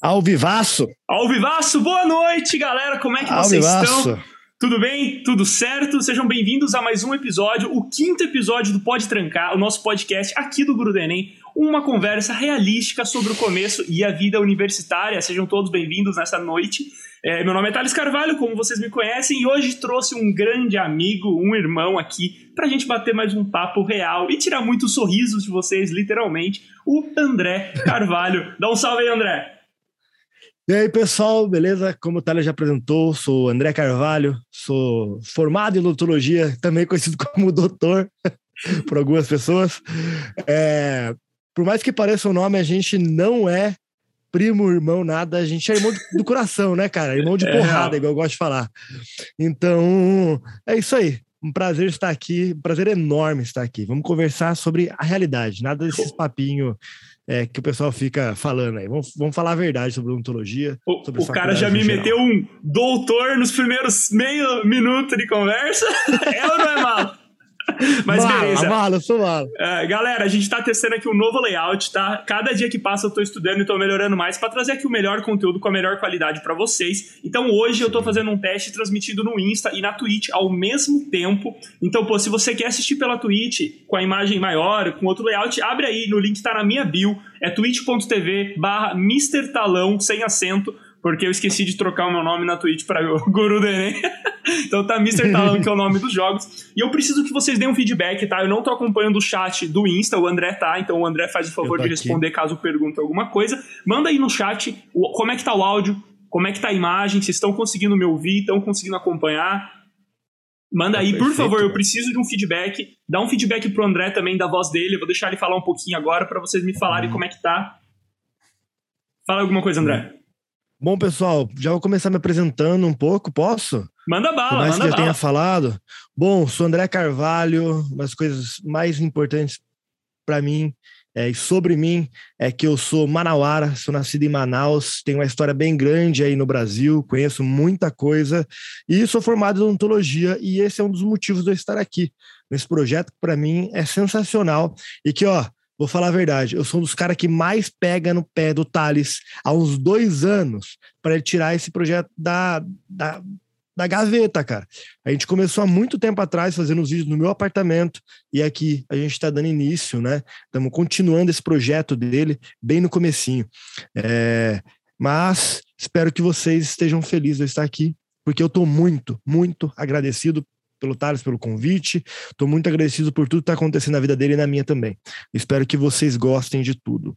Alvivaço! Alvivaço, boa noite, galera! Como é que vocês estão? Tudo bem? Tudo certo? Sejam bem-vindos a mais um episódio, o quinto episódio do Pode Trancar, o nosso podcast aqui do Guru do Enem. Uma conversa realística sobre o começo e a vida universitária. Sejam todos bem-vindos nessa noite. É, meu nome é Thales Carvalho, como vocês me conhecem, e hoje trouxe um grande amigo, um irmão aqui, pra gente bater mais um papo real e tirar muitos sorrisos de vocês, literalmente, o André Carvalho. Dá um salve aí, André! E aí, pessoal, beleza? Como o Thalia já apresentou, sou André Carvalho, sou formado em odontologia, também conhecido como doutor por algumas pessoas. É, por mais que pareça o nome, a gente não é primo, irmão, nada, a gente é irmão do coração, né, cara? Irmão de é porrada, é, igual eu gosto de falar. Então, é isso aí. Um prazer estar aqui, um prazer enorme estar aqui. Vamos conversar sobre a realidade, nada desses papinhos é, que o pessoal fica falando aí. Vamos, vamos falar a verdade sobre odontologia. O, sobre o cara já me meteu um doutor nos primeiros meio minuto de conversa. é ou não é mal? Mas mala, beleza. Mala, sou mala. Uh, galera, a gente tá testando aqui um novo layout, tá? Cada dia que passa eu tô estudando e tô melhorando mais para trazer aqui o melhor conteúdo com a melhor qualidade para vocês. Então hoje eu tô fazendo um teste transmitido no Insta e na Twitch ao mesmo tempo. Então, pô, se você quer assistir pela Twitch com a imagem maior, com outro layout, abre aí, no link tá na minha bio, é twitch.tv barra. Talão, sem acento porque eu esqueci de trocar o meu nome na Twitch para o Guru do Enem. então tá Mr. Talão, que é o nome dos jogos. E eu preciso que vocês deem um feedback, tá? Eu não tô acompanhando o chat do Insta, o André tá, então o André faz o favor de responder caso pergunte alguma coisa. Manda aí no chat como é que tá o áudio, como é que tá a imagem, se estão conseguindo me ouvir, estão conseguindo acompanhar. Manda tá aí, perfeito, por favor, eu preciso de um feedback. Dá um feedback pro André também da voz dele. Eu vou deixar ele falar um pouquinho agora para vocês me falarem hum. como é que tá. Fala alguma coisa, André. Bom, pessoal, já vou começar me apresentando um pouco, posso? Manda bala, Por mais manda que bala. eu tenha falado. Bom, sou André Carvalho, uma das coisas mais importantes para mim é, e sobre mim é que eu sou manauara, sou nascido em Manaus, tenho uma história bem grande aí no Brasil, conheço muita coisa e sou formado em odontologia e esse é um dos motivos de eu estar aqui nesse projeto que para mim é sensacional e que, ó, Vou falar a verdade, eu sou um dos caras que mais pega no pé do Thales há uns dois anos para ele tirar esse projeto da, da, da gaveta, cara. A gente começou há muito tempo atrás fazendo os vídeos no meu apartamento e aqui a gente está dando início, né? Estamos continuando esse projeto dele bem no comecinho. É, mas espero que vocês estejam felizes de estar aqui, porque eu estou muito, muito agradecido pelo Thales, pelo convite. Estou muito agradecido por tudo que está acontecendo na vida dele e na minha também. Espero que vocês gostem de tudo.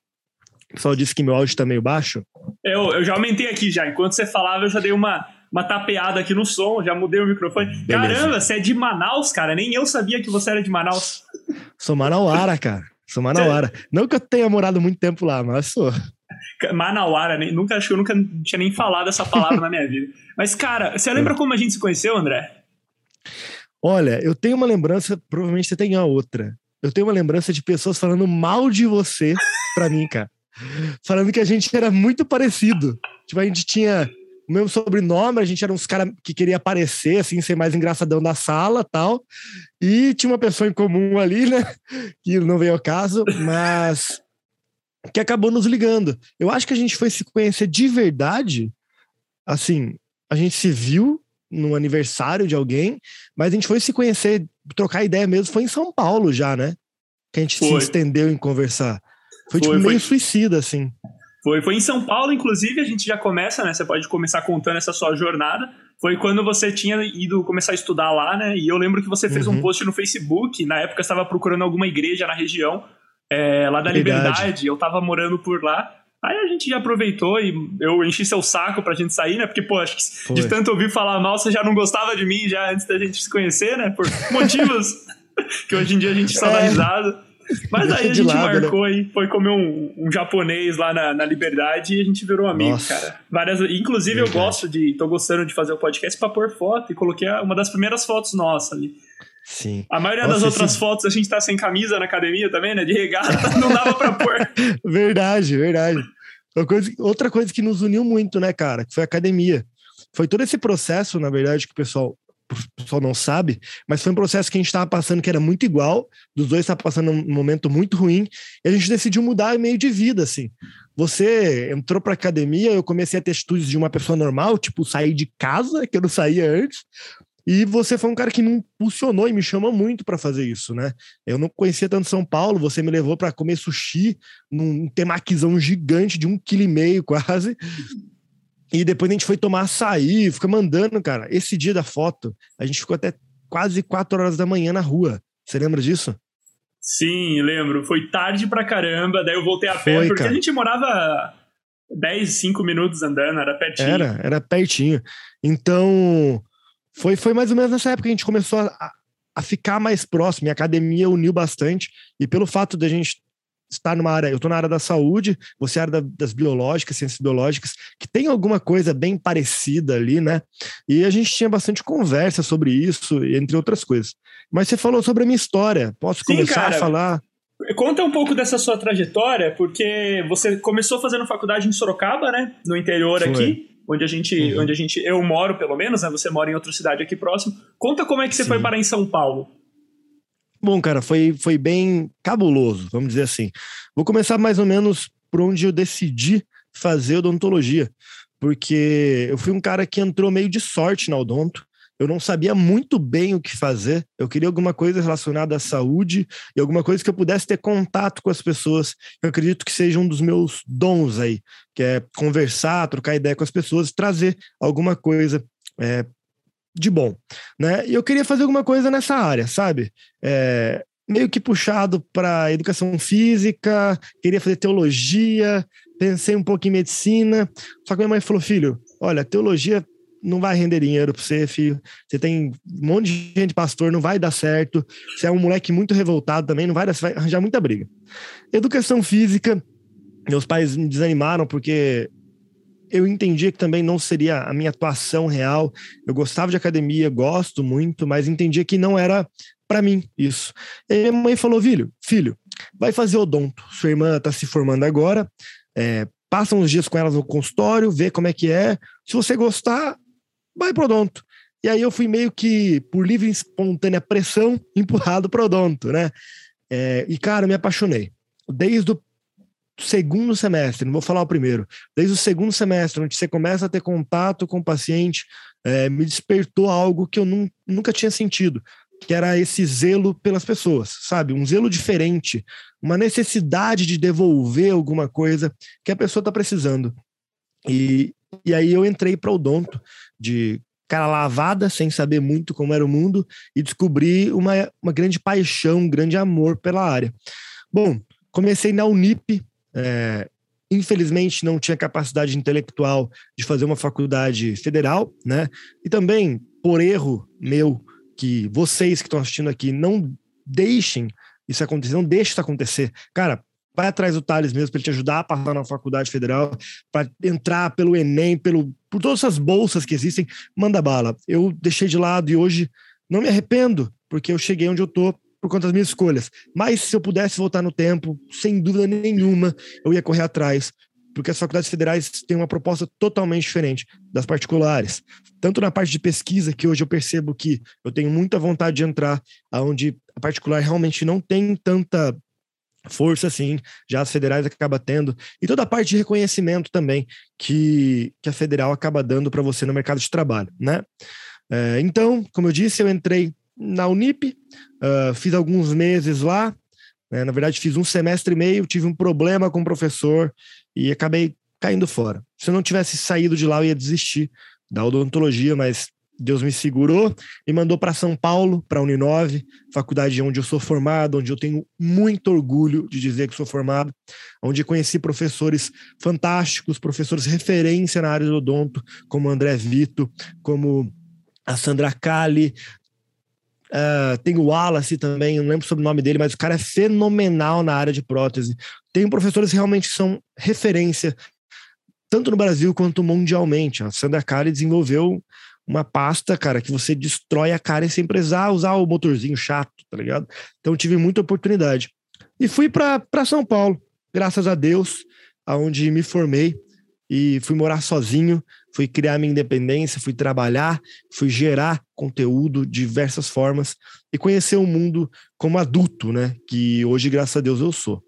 O pessoal disse que meu áudio está meio baixo. Eu, eu já aumentei aqui já. Enquanto você falava, eu já dei uma, uma tapeada aqui no som, já mudei o microfone. Beleza. Caramba, você é de Manaus, cara. Nem eu sabia que você era de Manaus. Sou manauara, cara. Sou manauara. Não que eu tenha morado muito tempo lá, mas sou. Manauara, nunca, acho que eu nunca tinha nem falado essa palavra na minha vida. Mas, cara, você lembra como a gente se conheceu, André? Olha, eu tenho uma lembrança, provavelmente você tem a outra. Eu tenho uma lembrança de pessoas falando mal de você pra mim, cara. Falando que a gente era muito parecido. Tipo, a gente tinha o mesmo sobrenome, a gente era uns caras que queria aparecer, assim, ser mais engraçadão da sala tal. E tinha uma pessoa em comum ali, né? Que não veio ao caso, mas que acabou nos ligando. Eu acho que a gente foi se conhecer de verdade. Assim, a gente se viu no aniversário de alguém, mas a gente foi se conhecer, trocar ideia mesmo, foi em São Paulo já, né? Que a gente foi. se estendeu em conversar. Foi, foi tipo meio foi. suicida, assim. Foi, foi em São Paulo, inclusive, a gente já começa, né? Você pode começar contando essa sua jornada. Foi quando você tinha ido começar a estudar lá, né? E eu lembro que você fez uhum. um post no Facebook. Na época, estava procurando alguma igreja na região, é, lá da Verdade. Liberdade. Eu estava morando por lá. Aí a gente já aproveitou e eu enchi seu saco pra gente sair, né? Porque, pô, acho que Foi. de tanto ouvir falar mal, você já não gostava de mim já antes da gente se conhecer, né? Por motivos que hoje em dia a gente só dá é. risada. Mas aí a gente lado, né? marcou né? e foi comer um, um japonês lá na, na, Liberdade e a gente virou amigo, Nossa. cara. Várias, inclusive, Verdade. eu gosto de. tô gostando de fazer o podcast pra pôr foto e coloquei uma das primeiras fotos nossas ali. Sim. A maioria Nossa, das outras esse... fotos a gente tá sem camisa na academia também, né? De regata, não dava pra pôr. verdade, verdade. Coisa, outra coisa que nos uniu muito, né, cara, que foi a academia. Foi todo esse processo, na verdade, que o pessoal o pessoal não sabe, mas foi um processo que a gente estava passando que era muito igual, dos dois estava passando um momento muito ruim, e a gente decidiu mudar meio de vida, assim. Você entrou para academia, eu comecei a ter atitudes de uma pessoa normal, tipo sair de casa, que eu não saía antes, e você foi um cara que me impulsionou e me chamou muito para fazer isso, né? Eu não conhecia tanto São Paulo, você me levou para comer sushi num temaquizão gigante de um quilo e meio quase. E depois a gente foi tomar açaí, fica mandando, cara. Esse dia da foto, a gente ficou até quase quatro horas da manhã na rua. Você lembra disso? Sim, lembro. Foi tarde pra caramba, daí eu voltei a pé, Foi, porque cara. a gente morava 10, 5 minutos andando, era pertinho. Era, era pertinho. Então, foi, foi mais ou menos nessa época que a gente começou a, a ficar mais próximo. E a academia uniu bastante. E pelo fato de a gente estar numa área, eu estou na área da saúde, você é área da, das biológicas, ciências biológicas, que tem alguma coisa bem parecida ali, né? E a gente tinha bastante conversa sobre isso, entre outras coisas. Mas você falou sobre a minha história. Posso Sim, começar cara, a falar? Conta um pouco dessa sua trajetória, porque você começou fazendo faculdade em Sorocaba, né? No interior Foi. aqui onde a gente, uhum. onde a gente, eu moro pelo menos, né? Você mora em outra cidade aqui próximo. Conta como é que você Sim. foi parar em São Paulo. Bom, cara, foi, foi bem cabuloso, vamos dizer assim. Vou começar mais ou menos por onde eu decidi fazer odontologia, porque eu fui um cara que entrou meio de sorte na odonto eu não sabia muito bem o que fazer. Eu queria alguma coisa relacionada à saúde e alguma coisa que eu pudesse ter contato com as pessoas. Eu acredito que seja um dos meus dons aí, que é conversar, trocar ideia com as pessoas, trazer alguma coisa é, de bom, né? E eu queria fazer alguma coisa nessa área, sabe? É, meio que puxado para educação física, queria fazer teologia, pensei um pouco em medicina, só que minha mãe falou: filho, olha, teologia não vai render dinheiro para você, filho. Você tem um monte de gente pastor, não vai dar certo. Você é um moleque muito revoltado também, não vai dar, você vai arranjar muita briga. Educação física, meus pais me desanimaram porque eu entendia que também não seria a minha atuação real. Eu gostava de academia, gosto muito, mas entendia que não era para mim isso. E minha mãe falou: filho, filho, vai fazer odonto. Sua irmã está se formando agora. É, passa uns dias com ela no consultório, vê como é que é. Se você gostar, vai pro odonto. E aí eu fui meio que, por livre e espontânea pressão, empurrado pro odonto, né? É, e, cara, me apaixonei. Desde o segundo semestre, não vou falar o primeiro, desde o segundo semestre, onde você começa a ter contato com o paciente, é, me despertou algo que eu nunca tinha sentido, que era esse zelo pelas pessoas, sabe? Um zelo diferente, uma necessidade de devolver alguma coisa que a pessoa está precisando. E, e aí eu entrei para o odonto de cara lavada, sem saber muito como era o mundo, e descobri uma, uma grande paixão, um grande amor pela área. Bom, comecei na Unip, é, infelizmente não tinha capacidade intelectual de fazer uma faculdade federal, né? E também, por erro meu, que vocês que estão assistindo aqui não deixem isso acontecer, não deixe isso acontecer. Cara, vai atrás do Thales mesmo para ele te ajudar a passar na faculdade federal, para entrar pelo Enem, pelo, por todas essas bolsas que existem, manda bala. Eu deixei de lado e hoje não me arrependo, porque eu cheguei onde eu tô por conta das minhas escolhas. Mas se eu pudesse voltar no tempo, sem dúvida nenhuma, eu ia correr atrás, porque as faculdades federais têm uma proposta totalmente diferente das particulares. Tanto na parte de pesquisa, que hoje eu percebo que eu tenho muita vontade de entrar, aonde a particular realmente não tem tanta força, sim, já as federais acaba tendo, e toda a parte de reconhecimento também que, que a federal acaba dando para você no mercado de trabalho, né? É, então, como eu disse, eu entrei na Unip, uh, fiz alguns meses lá, né? na verdade fiz um semestre e meio, tive um problema com o professor e acabei caindo fora. Se eu não tivesse saído de lá, eu ia desistir da odontologia, mas Deus me segurou e mandou para São Paulo, para a Uninove, faculdade onde eu sou formado, onde eu tenho muito orgulho de dizer que sou formado, onde conheci professores fantásticos, professores referência na área do odonto, como André Vito, como a Sandra Kali, Uh, tem o Wallace também, não lembro sobre o nome dele, mas o cara é fenomenal na área de prótese. Tem professores que realmente são referência, tanto no Brasil quanto mundialmente. A Sandra Kali desenvolveu uma pasta, cara, que você destrói a cara sem precisar usar o motorzinho chato, tá ligado? Então tive muita oportunidade. E fui para São Paulo, graças a Deus, aonde me formei. e fui morar sozinho, fui criar minha independência, fui trabalhar, fui gerar conteúdo de diversas formas e conhecer o mundo como adulto, né? Que hoje, graças a Deus, eu sou.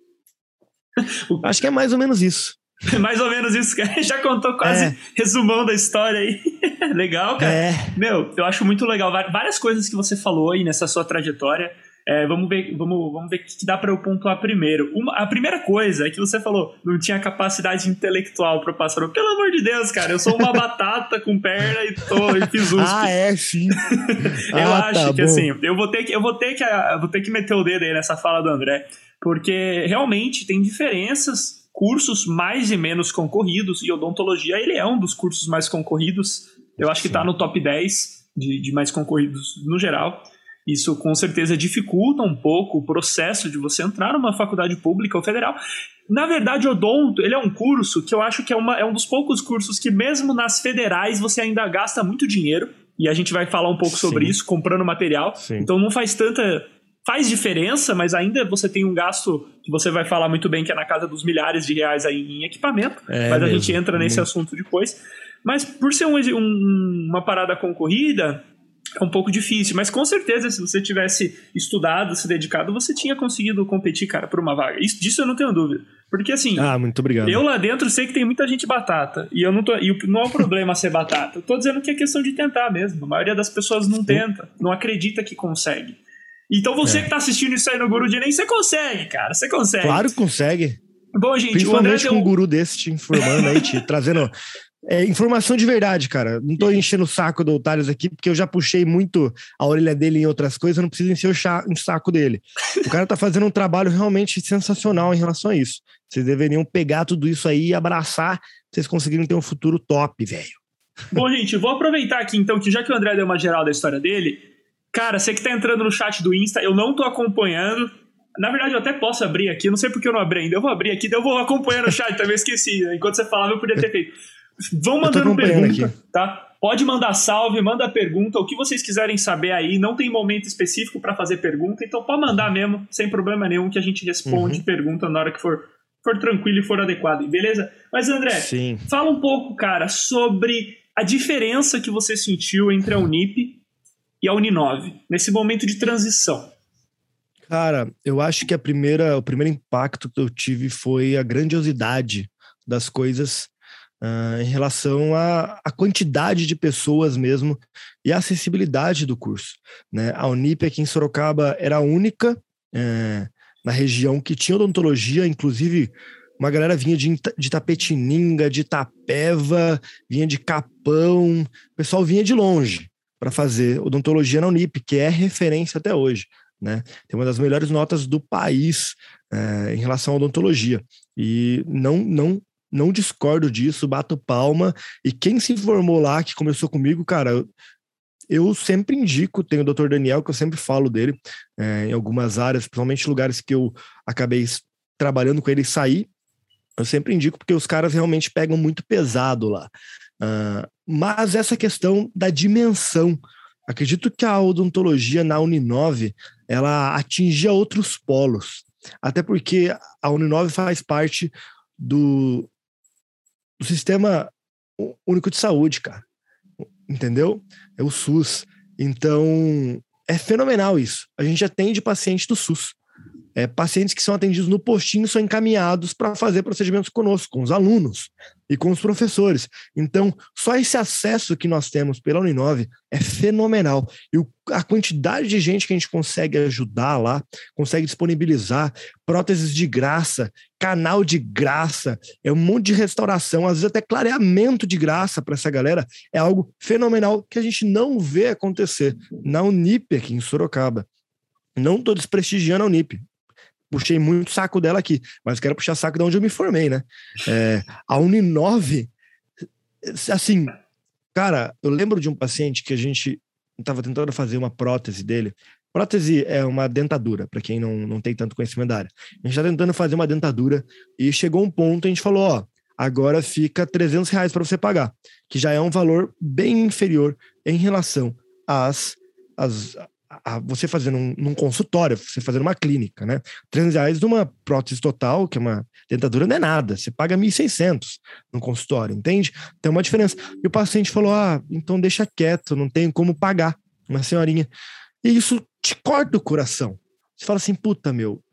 Acho que é mais ou menos isso. mais ou menos isso, cara. Já contou quase é. resumão da história aí. legal, cara. É. Meu, eu acho muito legal. Várias coisas que você falou aí nessa sua trajetória. É, vamos ver, vamos, vamos ver o que dá para eu pontuar primeiro. Uma, a primeira coisa é que você falou, não tinha capacidade intelectual para passar. Pelo amor de Deus, cara, eu sou uma batata com perna e tô e fiz USP. Ah, é, sim. eu ah, acho tá que bom. assim, eu vou ter que eu vou ter que eu vou ter que meter o dedo aí nessa fala do André, porque realmente tem diferenças cursos mais e menos concorridos, e odontologia ele é um dos cursos mais concorridos. Eu acho que está no top 10 de, de mais concorridos no geral. Isso com certeza dificulta um pouco o processo de você entrar numa faculdade pública ou federal. Na verdade, odonto, ele é um curso que eu acho que é, uma, é um dos poucos cursos que mesmo nas federais você ainda gasta muito dinheiro. E a gente vai falar um pouco Sim. sobre isso, comprando material. Sim. Então não faz tanta faz diferença, mas ainda você tem um gasto que você vai falar muito bem que é na casa dos milhares de reais aí em equipamento, é mas mesmo. a gente entra nesse assunto depois. Mas por ser um, um, uma parada concorrida, é um pouco difícil, mas com certeza, se você tivesse estudado, se dedicado, você tinha conseguido competir, cara, por uma vaga. Isso, disso eu não tenho dúvida. Porque assim, ah, muito obrigado. eu lá dentro sei que tem muita gente batata. E eu não tô. E não é um problema ser batata. Eu tô dizendo que é questão de tentar mesmo. A maioria das pessoas não tenta, não acredita que consegue. Então você é. que tá assistindo isso aí no Guru de Enem, você consegue, cara. Você consegue. Claro que consegue. Bom, gente, Principalmente com um guru desse te informando aí, te trazendo é, informação de verdade, cara. Não tô enchendo o saco do Otários aqui, porque eu já puxei muito a orelha dele em outras coisas, eu não preciso encher o, saco dele. O cara tá fazendo um trabalho realmente sensacional em relação a isso. Vocês deveriam pegar tudo isso aí e abraçar, vocês conseguirem ter um futuro top, velho. Bom, gente, vou aproveitar aqui então que já que o André deu uma geral da história dele, Cara, você que tá entrando no chat do Insta, eu não tô acompanhando. Na verdade, eu até posso abrir aqui, não sei porque eu não abri ainda. Eu vou abrir aqui, eu vou acompanhando o chat, também esqueci. Enquanto você falava, eu podia ter feito. Vão mandando pergunta, aqui. tá? Pode mandar salve, manda pergunta, o que vocês quiserem saber aí. Não tem momento específico para fazer pergunta, então pode mandar mesmo, sem problema nenhum, que a gente responde uhum. pergunta na hora que for, for tranquilo e for adequado, beleza? Mas André, Sim. fala um pouco, cara, sobre a diferença que você sentiu entre a Unip e a Uninove, nesse momento de transição? Cara, eu acho que a primeira, o primeiro impacto que eu tive foi a grandiosidade das coisas uh, em relação à, à, quantidade de pessoas mesmo e a acessibilidade do curso. Né? A Unip aqui em Sorocaba era a única uh, na região que tinha odontologia, inclusive uma galera vinha de, de Tapetininga, de Itapeva, vinha de Capão, o pessoal vinha de longe para fazer odontologia na Unip, que é referência até hoje. Né? Tem uma das melhores notas do país é, em relação à odontologia. E não, não, não discordo disso, bato palma. E quem se formou lá, que começou comigo, cara, eu, eu sempre indico, tem o Dr. Daniel, que eu sempre falo dele, é, em algumas áreas, principalmente lugares que eu acabei trabalhando com ele e saí, eu sempre indico porque os caras realmente pegam muito pesado lá. Uh, mas essa questão da dimensão. Acredito que a odontologia na Uninove ela atingia outros polos. Até porque a Uninove faz parte do, do sistema único de saúde, cara. Entendeu? É o SUS. Então, é fenomenal isso. A gente atende paciente do SUS. É, pacientes que são atendidos no postinho são encaminhados para fazer procedimentos conosco, com os alunos e com os professores. Então, só esse acesso que nós temos pela Uninove é fenomenal. E o, a quantidade de gente que a gente consegue ajudar lá, consegue disponibilizar próteses de graça, canal de graça, é um monte de restauração, às vezes até clareamento de graça para essa galera, é algo fenomenal que a gente não vê acontecer na Unip aqui em Sorocaba. Não estou desprestigiando a Unip, puxei muito saco dela aqui, mas quero puxar saco de onde eu me formei, né? É, a Uninove, assim, cara, eu lembro de um paciente que a gente estava tentando fazer uma prótese dele. Prótese é uma dentadura, para quem não, não tem tanto conhecimento da área. A gente está tentando fazer uma dentadura e chegou um ponto, a gente falou, ó, agora fica 300 reais para você pagar, que já é um valor bem inferior em relação às, às, a, você fazendo um, num consultório, você fazendo uma clínica, né? 300 reais numa prótese total, que é uma dentadura, não é nada. Você paga 1.600 no consultório, entende? Tem uma diferença. E o paciente falou: ah, então deixa quieto, não tenho como pagar. Uma senhorinha. E isso te corta o coração. Você fala assim, puta, meu.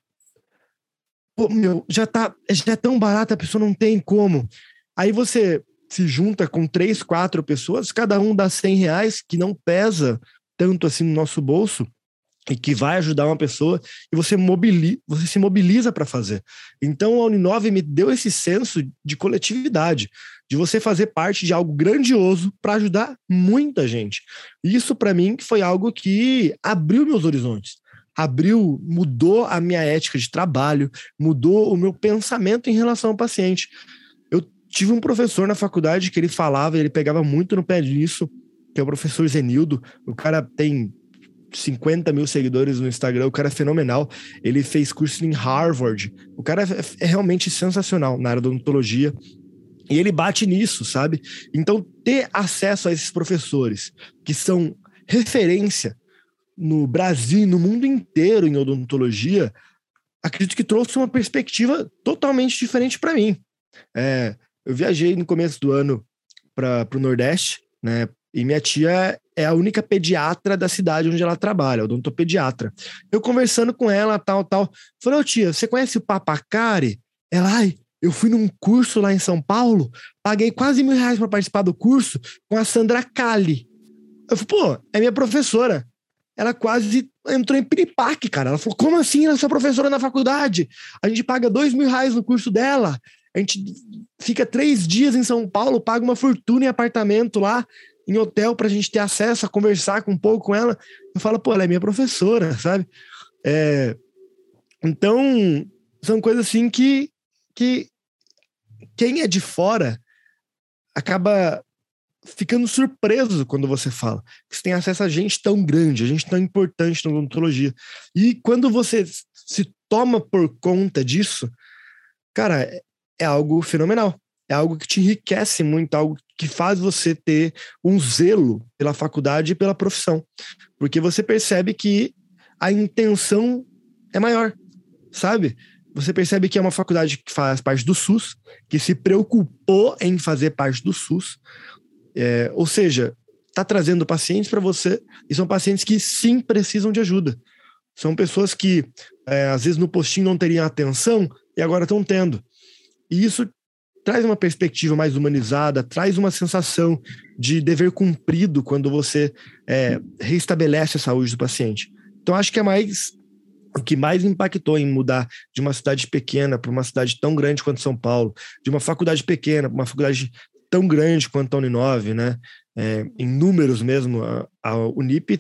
Pô, meu, já tá. Já é tão barato, a pessoa não tem como. Aí você se junta com três, quatro pessoas, cada um dá 100 reais, que não pesa tanto assim no nosso bolso e que vai ajudar uma pessoa e você mobiliza, você se mobiliza para fazer. Então a Uninove me deu esse senso de coletividade, de você fazer parte de algo grandioso para ajudar muita gente. Isso para mim foi algo que abriu meus horizontes. Abriu, mudou a minha ética de trabalho, mudou o meu pensamento em relação ao paciente. Eu tive um professor na faculdade que ele falava, ele pegava muito no pé disso, é o professor Zenildo. O cara tem 50 mil seguidores no Instagram, o cara é fenomenal. Ele fez curso em Harvard. O cara é, é realmente sensacional na área da odontologia. E ele bate nisso, sabe? Então, ter acesso a esses professores que são referência no Brasil no mundo inteiro em odontologia, acredito que trouxe uma perspectiva totalmente diferente para mim. É, eu viajei no começo do ano para o Nordeste, né, e minha tia é a única pediatra da cidade onde ela trabalha, odontopediatra. Eu conversando com ela, tal, tal. Falei, ô tia, você conhece o Papacari? Ela, ai, eu fui num curso lá em São Paulo, paguei quase mil reais para participar do curso com a Sandra Cali. Eu falei, pô, é minha professora. Ela quase entrou em piripaque, cara. Ela falou, como assim ela é sua professora na faculdade? A gente paga dois mil reais no curso dela. A gente fica três dias em São Paulo, paga uma fortuna em apartamento lá em hotel para a gente ter acesso a conversar com um pouco com ela. Eu falo, pô, ela é minha professora, sabe? É, então, são coisas assim que, que quem é de fora acaba ficando surpreso quando você fala que você tem acesso a gente tão grande, a gente tão importante na odontologia. E quando você se toma por conta disso, cara, é, é algo fenomenal. É algo que te enriquece muito, algo que faz você ter um zelo pela faculdade e pela profissão. Porque você percebe que a intenção é maior, sabe? Você percebe que é uma faculdade que faz parte do SUS, que se preocupou em fazer parte do SUS. É, ou seja, está trazendo pacientes para você e são pacientes que sim precisam de ajuda. São pessoas que é, às vezes no postinho não teriam atenção e agora estão tendo. E isso traz uma perspectiva mais humanizada, traz uma sensação de dever cumprido quando você é, restabelece a saúde do paciente. Então, acho que é mais o que mais impactou em mudar de uma cidade pequena para uma cidade tão grande quanto São Paulo, de uma faculdade pequena para uma faculdade tão grande quanto a Uninove, né? É, em números mesmo, a, a Unip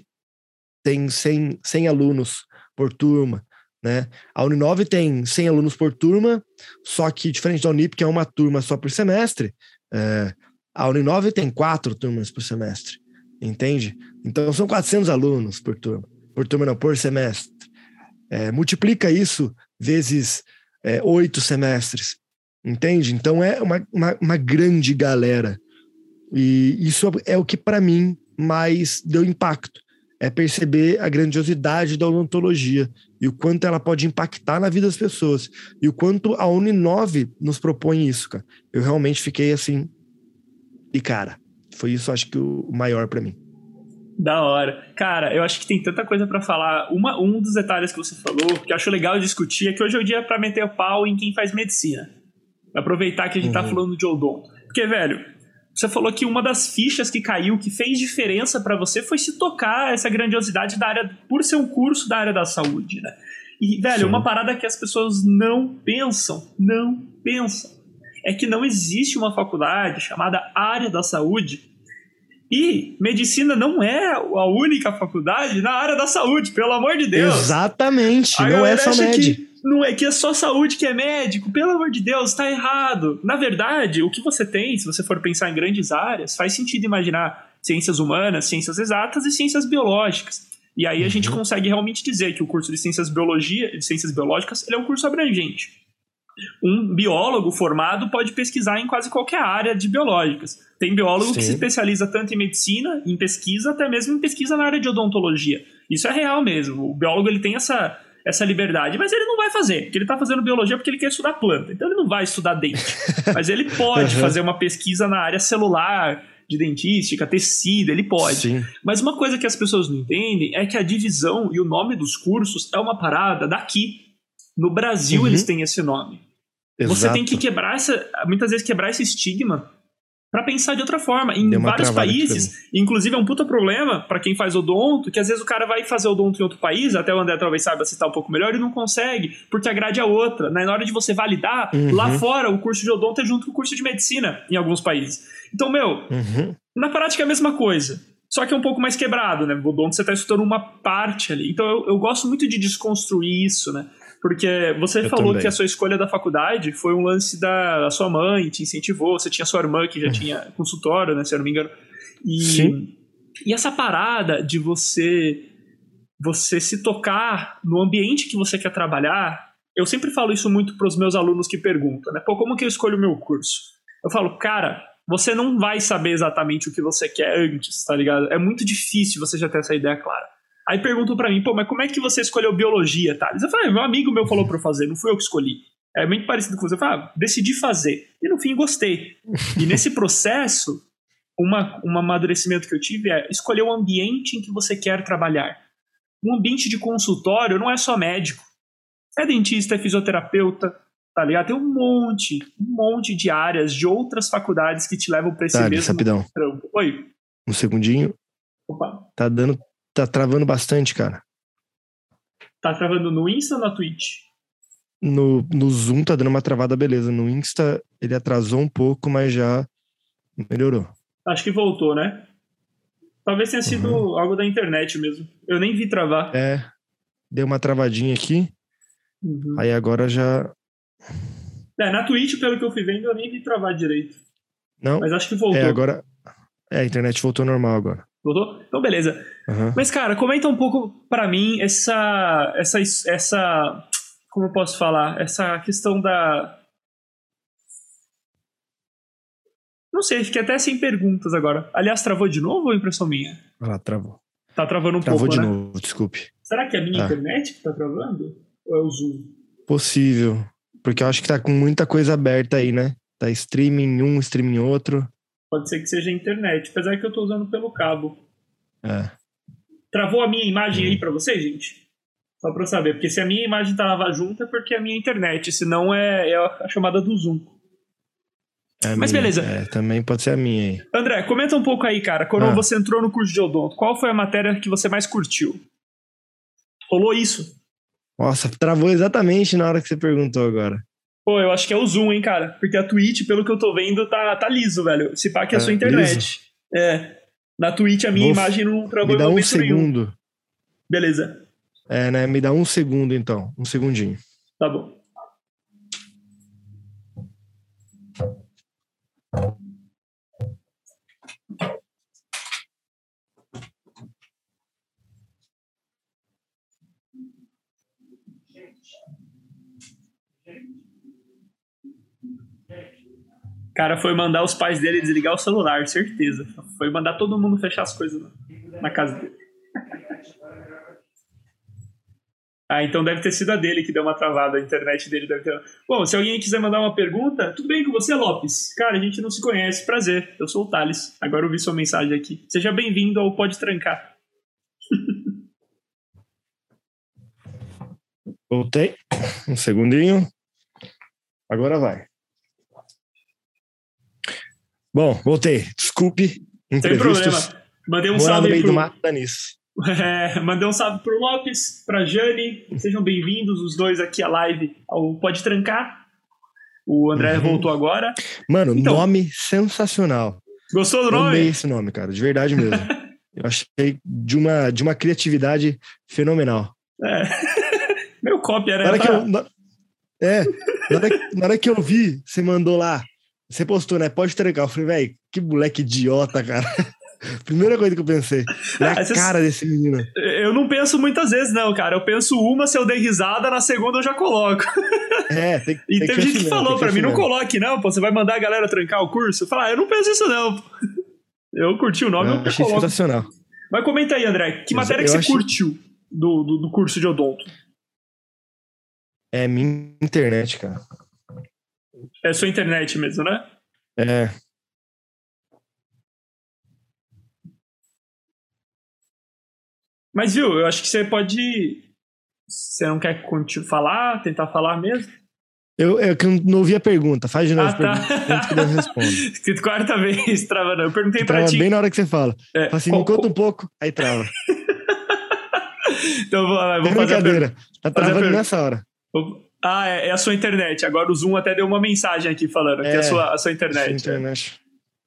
tem 100, 100 alunos por turma, né? A Uninove tem 100 alunos por turma, só que diferente da Unip, que é uma turma só por semestre, é, a Uninove tem quatro turmas por semestre, entende? Então são 400 alunos por turma, por turma não, por semestre. É, multiplica isso vezes é, oito semestres, entende? Então é uma, uma, uma grande galera. E isso é o que para mim mais deu impacto é perceber a grandiosidade da odontologia e o quanto ela pode impactar na vida das pessoas e o quanto a Uninove nos propõe isso, cara. Eu realmente fiquei assim e cara, foi isso acho que o maior para mim. Da hora. Cara, eu acho que tem tanta coisa para falar. Uma, um dos detalhes que você falou, que eu acho legal discutir, é que hoje é o dia para meter o pau em quem faz medicina. Aproveitar que a gente tá uhum. tá falando de odonto. Porque, velho, você falou que uma das fichas que caiu, que fez diferença para você, foi se tocar essa grandiosidade da área, por ser um curso da área da saúde, né? E, velho, Sim. uma parada que as pessoas não pensam, não pensam, é que não existe uma faculdade chamada área da saúde e medicina não é a única faculdade na área da saúde, pelo amor de Deus. Exatamente, a não é só médico não é que é só saúde que é médico, pelo amor de Deus, tá errado. Na verdade, o que você tem, se você for pensar em grandes áreas, faz sentido imaginar ciências humanas, ciências exatas e ciências biológicas. E aí a uhum. gente consegue realmente dizer que o curso de ciências biologia, de ciências biológicas, ele é um curso abrangente. Um biólogo formado pode pesquisar em quase qualquer área de biológicas. Tem biólogo Sim. que se especializa tanto em medicina, em pesquisa, até mesmo em pesquisa na área de odontologia. Isso é real mesmo. O biólogo ele tem essa, essa liberdade, mas ele não vai fazer, porque ele está fazendo biologia porque ele quer estudar planta. Então ele não vai estudar dente. mas ele pode uhum. fazer uma pesquisa na área celular, de dentística, tecido, ele pode. Sim. Mas uma coisa que as pessoas não entendem é que a divisão e o nome dos cursos é uma parada daqui. No Brasil uhum. eles têm esse nome. Exato. Você tem que quebrar essa, muitas vezes quebrar esse estigma para pensar de outra forma. Em vários países, inclusive é um puta problema para quem faz odonto, que às vezes o cara vai fazer odonto em outro país, até o André talvez saiba citar um pouco melhor, e não consegue, porque a grade é outra. Na hora de você validar, uhum. lá fora o curso de odonto é junto com o curso de medicina em alguns países. Então, meu, uhum. na prática é a mesma coisa. Só que é um pouco mais quebrado, né? O odonto você está estudando uma parte ali. Então eu, eu gosto muito de desconstruir isso, né? Porque você eu falou também. que a sua escolha da faculdade foi um lance da sua mãe, te incentivou, você tinha sua irmã que já tinha consultório, né, se eu não me engano. E, Sim. e essa parada de você você se tocar no ambiente que você quer trabalhar, eu sempre falo isso muito para os meus alunos que perguntam, né? Pô, como que eu escolho o meu curso? Eu falo, cara, você não vai saber exatamente o que você quer antes, tá ligado? É muito difícil você já ter essa ideia clara. Aí perguntam para mim, pô, mas como é que você escolheu biologia, Thales? Eu falei, ah, meu amigo meu falou para fazer, não fui eu que escolhi. É muito parecido com você. Eu falei, ah, decidi fazer. E no fim gostei. E nesse processo, uma, um amadurecimento que eu tive é escolher o ambiente em que você quer trabalhar. Um ambiente de consultório não é só médico. É dentista, é fisioterapeuta, tá ligado? Tem um monte, um monte de áreas de outras faculdades que te levam para esse tá, mesmo rapidão. trampo. Oi. Um segundinho. Opa. Tá dando tá travando bastante, cara. Tá travando no Insta ou na Twitch? No, no Zoom tá dando uma travada, beleza. No Insta ele atrasou um pouco, mas já melhorou. Acho que voltou, né? Talvez tenha sido uhum. algo da internet mesmo. Eu nem vi travar. É, deu uma travadinha aqui. Uhum. Aí agora já. É, na Twitch, pelo que eu fui vendo, eu nem vi travar direito. Não. Mas acho que voltou. É, agora. É, a internet voltou normal agora. Voltou? Então, beleza. Uhum. Mas, cara, comenta um pouco para mim essa, essa, essa. Como eu posso falar? Essa questão da. Não sei, fiquei até sem perguntas agora. Aliás, travou de novo ou é impressão minha? Ah, travou. Tá travando um travou pouco, de né? novo, desculpe. Será que é a minha ah. internet que tá travando? Ou é o Zoom? Possível. Porque eu acho que tá com muita coisa aberta aí, né? Tá streaming um, streaming outro. Pode ser que seja a internet, apesar que eu tô usando pelo cabo. É. Travou a minha imagem aí para vocês, gente? Só pra eu saber, porque se a minha imagem tava junto é porque é a minha internet, senão é, é a chamada do Zoom. É Mas minha, beleza. É, também pode ser a minha aí. André, comenta um pouco aí, cara. Quando ah. você entrou no curso de odonto, qual foi a matéria que você mais curtiu? Rolou isso? Nossa, travou exatamente na hora que você perguntou agora. Pô, eu acho que é o Zoom, hein, cara? Porque a Twitch, pelo que eu tô vendo, tá, tá liso, velho. Se pá que é a sua internet. Liso? É. Na Twitch a minha imagem não travou Me dá um segundo. Nenhum. Beleza. É, né? Me dá um segundo, então. Um segundinho. Tá bom. Cara foi mandar os pais dele desligar o celular, certeza. Foi mandar todo mundo fechar as coisas na, na casa dele. ah, então deve ter sido a dele que deu uma travada, a internet dele deve ter. Bom, se alguém quiser mandar uma pergunta, tudo bem com você, Lopes? Cara, a gente não se conhece, prazer. Eu sou o Thales. Agora eu vi sua mensagem aqui. Seja bem-vindo ao Pode Trancar. Voltei. Um segundinho. Agora vai. Bom, voltei. Desculpe. Sem problema. Mandei um salve no meio pro... do mato tá nisso. É, mandei um salve pro Lopes, pra Jane. Sejam bem-vindos os dois aqui à live ao Pode Trancar. O André uhum. voltou agora. Mano, então, nome sensacional. Gostou do nome? Amei esse nome, cara, de verdade mesmo. eu achei de uma, de uma criatividade fenomenal. É. Meu cópia era. Na hora que eu, na, é, na hora, na hora que eu vi, você mandou lá você postou, né? Pode trancar. Eu falei, velho, que moleque idiota, cara. Primeira coisa que eu pensei. É a cara desse menino. Eu não penso muitas vezes, não, cara. Eu penso uma, se eu der risada, na segunda eu já coloco. É, tem, e tem gente que mesmo, falou pra mim, não mesmo. coloque não, pô, você vai mandar a galera trancar o curso? Eu falo, ah, eu não penso isso não. Eu curti o nome, Eu eu achei coloco. sensacional. Mas comenta aí, André, que Eu- matéria que você achei- curtiu do, do, do curso de odonto? É minha internet, cara. É sua internet mesmo, né? É. Mas viu, eu acho que você pode. Você não quer falar, tentar falar mesmo? Eu, eu que não ouvi a pergunta. Faz de novo Ah, a pergunta tá. que eu respondo. Que Quarta vez travando. Eu perguntei pra Trava ti. bem na hora que você fala. É, Fala assim, qual- me conta um pouco, aí trava. Então eu vou, eu vou É fazer a brincadeira. Tá travando nessa hora. pergunta. Ah, é, é a sua internet. Agora o Zoom até deu uma mensagem aqui falando que é É, a sua, a sua Sua internet. internet.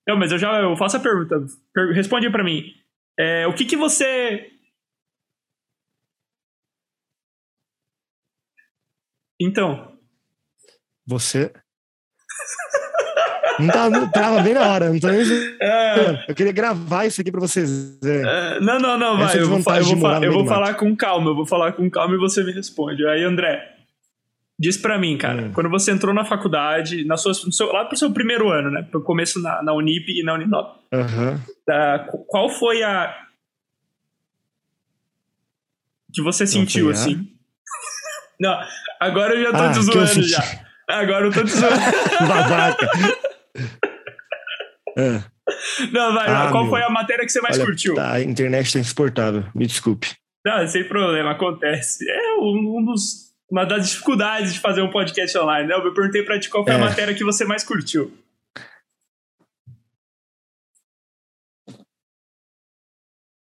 Não, mas eu já eu faço a pergunta. Per- responde pra mim. É, o que que você. Então, Você. Não tá, não, trava bem na hora. Não tô nem é, Eu queria gravar isso aqui pra vocês. É. é, não, não, não, vai. é Eu vou, eu vou, eu vou falar com calma, eu vou falar com calma e você me responde. Aí, André, diz pra mim, cara, Hum. quando você entrou na faculdade, na sua, seu- lá pro seu primeiro ano, né? Pro começo na, na Unip e na Uninop, qu- qual foi a. que você sentiu a? assim? Não, agora eu já tô Ah, te zoando já. Agora eu tô te zoando. Babaca. É. Não, vai, Ah, qual meu. foi a matéria que você mais Olha, curtiu? tá, a internet tá insuportável. Me desculpe. Não, sem problema, acontece. É um, um dos. Uma das dificuldades de fazer um podcast online, né? Eu perguntei pra ti qual foi a É. matéria que você mais curtiu.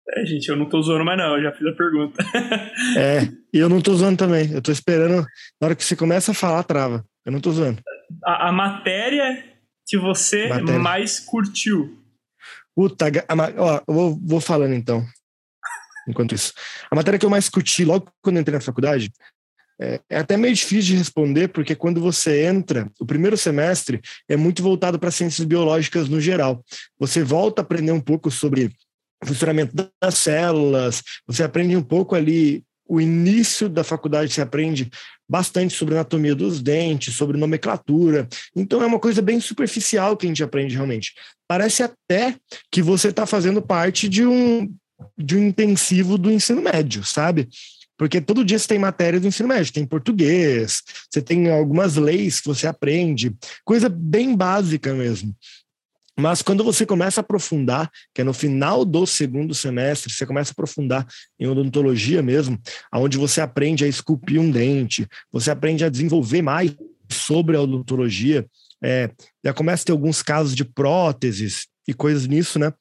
É, gente, eu não tô zoando mais não, eu já fiz a pergunta. É, e eu não tô zoando também. Eu tô esperando. Na hora que você começa a falar, trava. Eu não tô zoando. A, a matéria que você Matéria. mais curtiu. Puta, a ó, eu vou, vou falando então. Enquanto isso. A matéria que eu mais curti logo quando entrei na faculdade é, é até meio difícil de responder, porque quando você entra, o primeiro semestre é muito voltado para ciências biológicas no geral. Você volta a aprender um pouco sobre funcionamento das células, você aprende um pouco ali. O início da faculdade você aprende bastante sobre anatomia dos dentes, sobre nomenclatura. Então é uma coisa bem superficial que a gente aprende realmente. Parece até que você está fazendo parte de um, de um intensivo do ensino médio, sabe? Porque todo dia você tem matéria do ensino médio, tem português, você tem algumas leis que você aprende, coisa bem básica mesmo. Mas quando você começa a aprofundar, que é no final do segundo semestre, você começa a aprofundar em odontologia mesmo, aonde você aprende a esculpir um dente, você aprende a desenvolver mais sobre a odontologia, é, já começa a ter alguns casos de próteses e coisas nisso, né?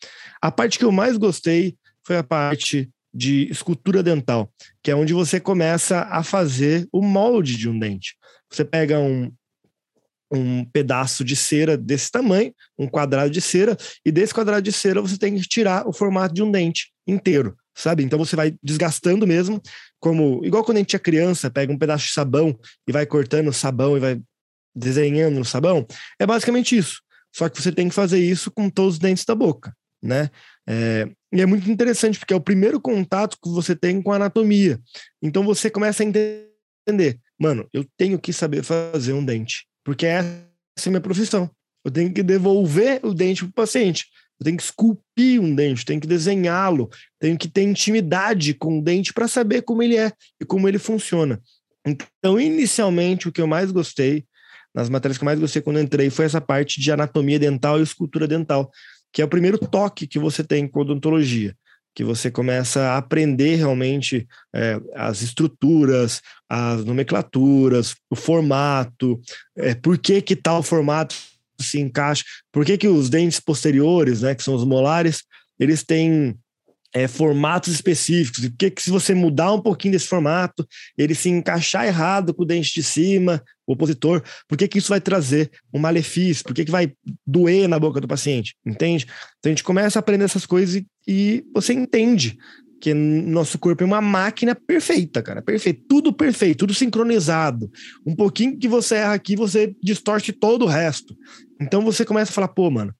A parte que eu mais gostei foi a parte de escultura dental, que é onde você começa a fazer o molde de um dente. Você pega um, um pedaço de cera desse tamanho, um quadrado de cera, e desse quadrado de cera você tem que tirar o formato de um dente inteiro, sabe? Então você vai desgastando mesmo, como igual quando a gente é criança, pega um pedaço de sabão e vai cortando o sabão e vai desenhando no sabão, é basicamente isso. Só que você tem que fazer isso com todos os dentes da boca, né? É, e é muito interessante porque é o primeiro contato que você tem com a anatomia. Então você começa a entender, mano, eu tenho que saber fazer um dente, porque essa é a minha profissão. Eu tenho que devolver o dente para o paciente. Eu tenho que esculpir um dente, tenho que desenhá-lo, tenho que ter intimidade com o dente para saber como ele é e como ele funciona. Então, inicialmente, o que eu mais gostei, nas matérias que eu mais gostei quando entrei, foi essa parte de anatomia dental e escultura dental, que é o primeiro toque que você tem com odontologia, que você começa a aprender realmente é, as estruturas, as nomenclaturas, o formato, é, por que que tal formato se encaixa, por que que os dentes posteriores, né, que são os molares, eles têm é, formatos específicos, e que que se você mudar um pouquinho desse formato, ele se encaixar errado com o dente de cima, o opositor, por que que isso vai trazer um malefício, por que que vai doer na boca do paciente, entende? Então a gente começa a aprender essas coisas e, e você entende que nosso corpo é uma máquina perfeita, cara, perfeito, tudo perfeito, tudo sincronizado. Um pouquinho que você erra aqui, você distorce todo o resto. Então você começa a falar, pô, mano,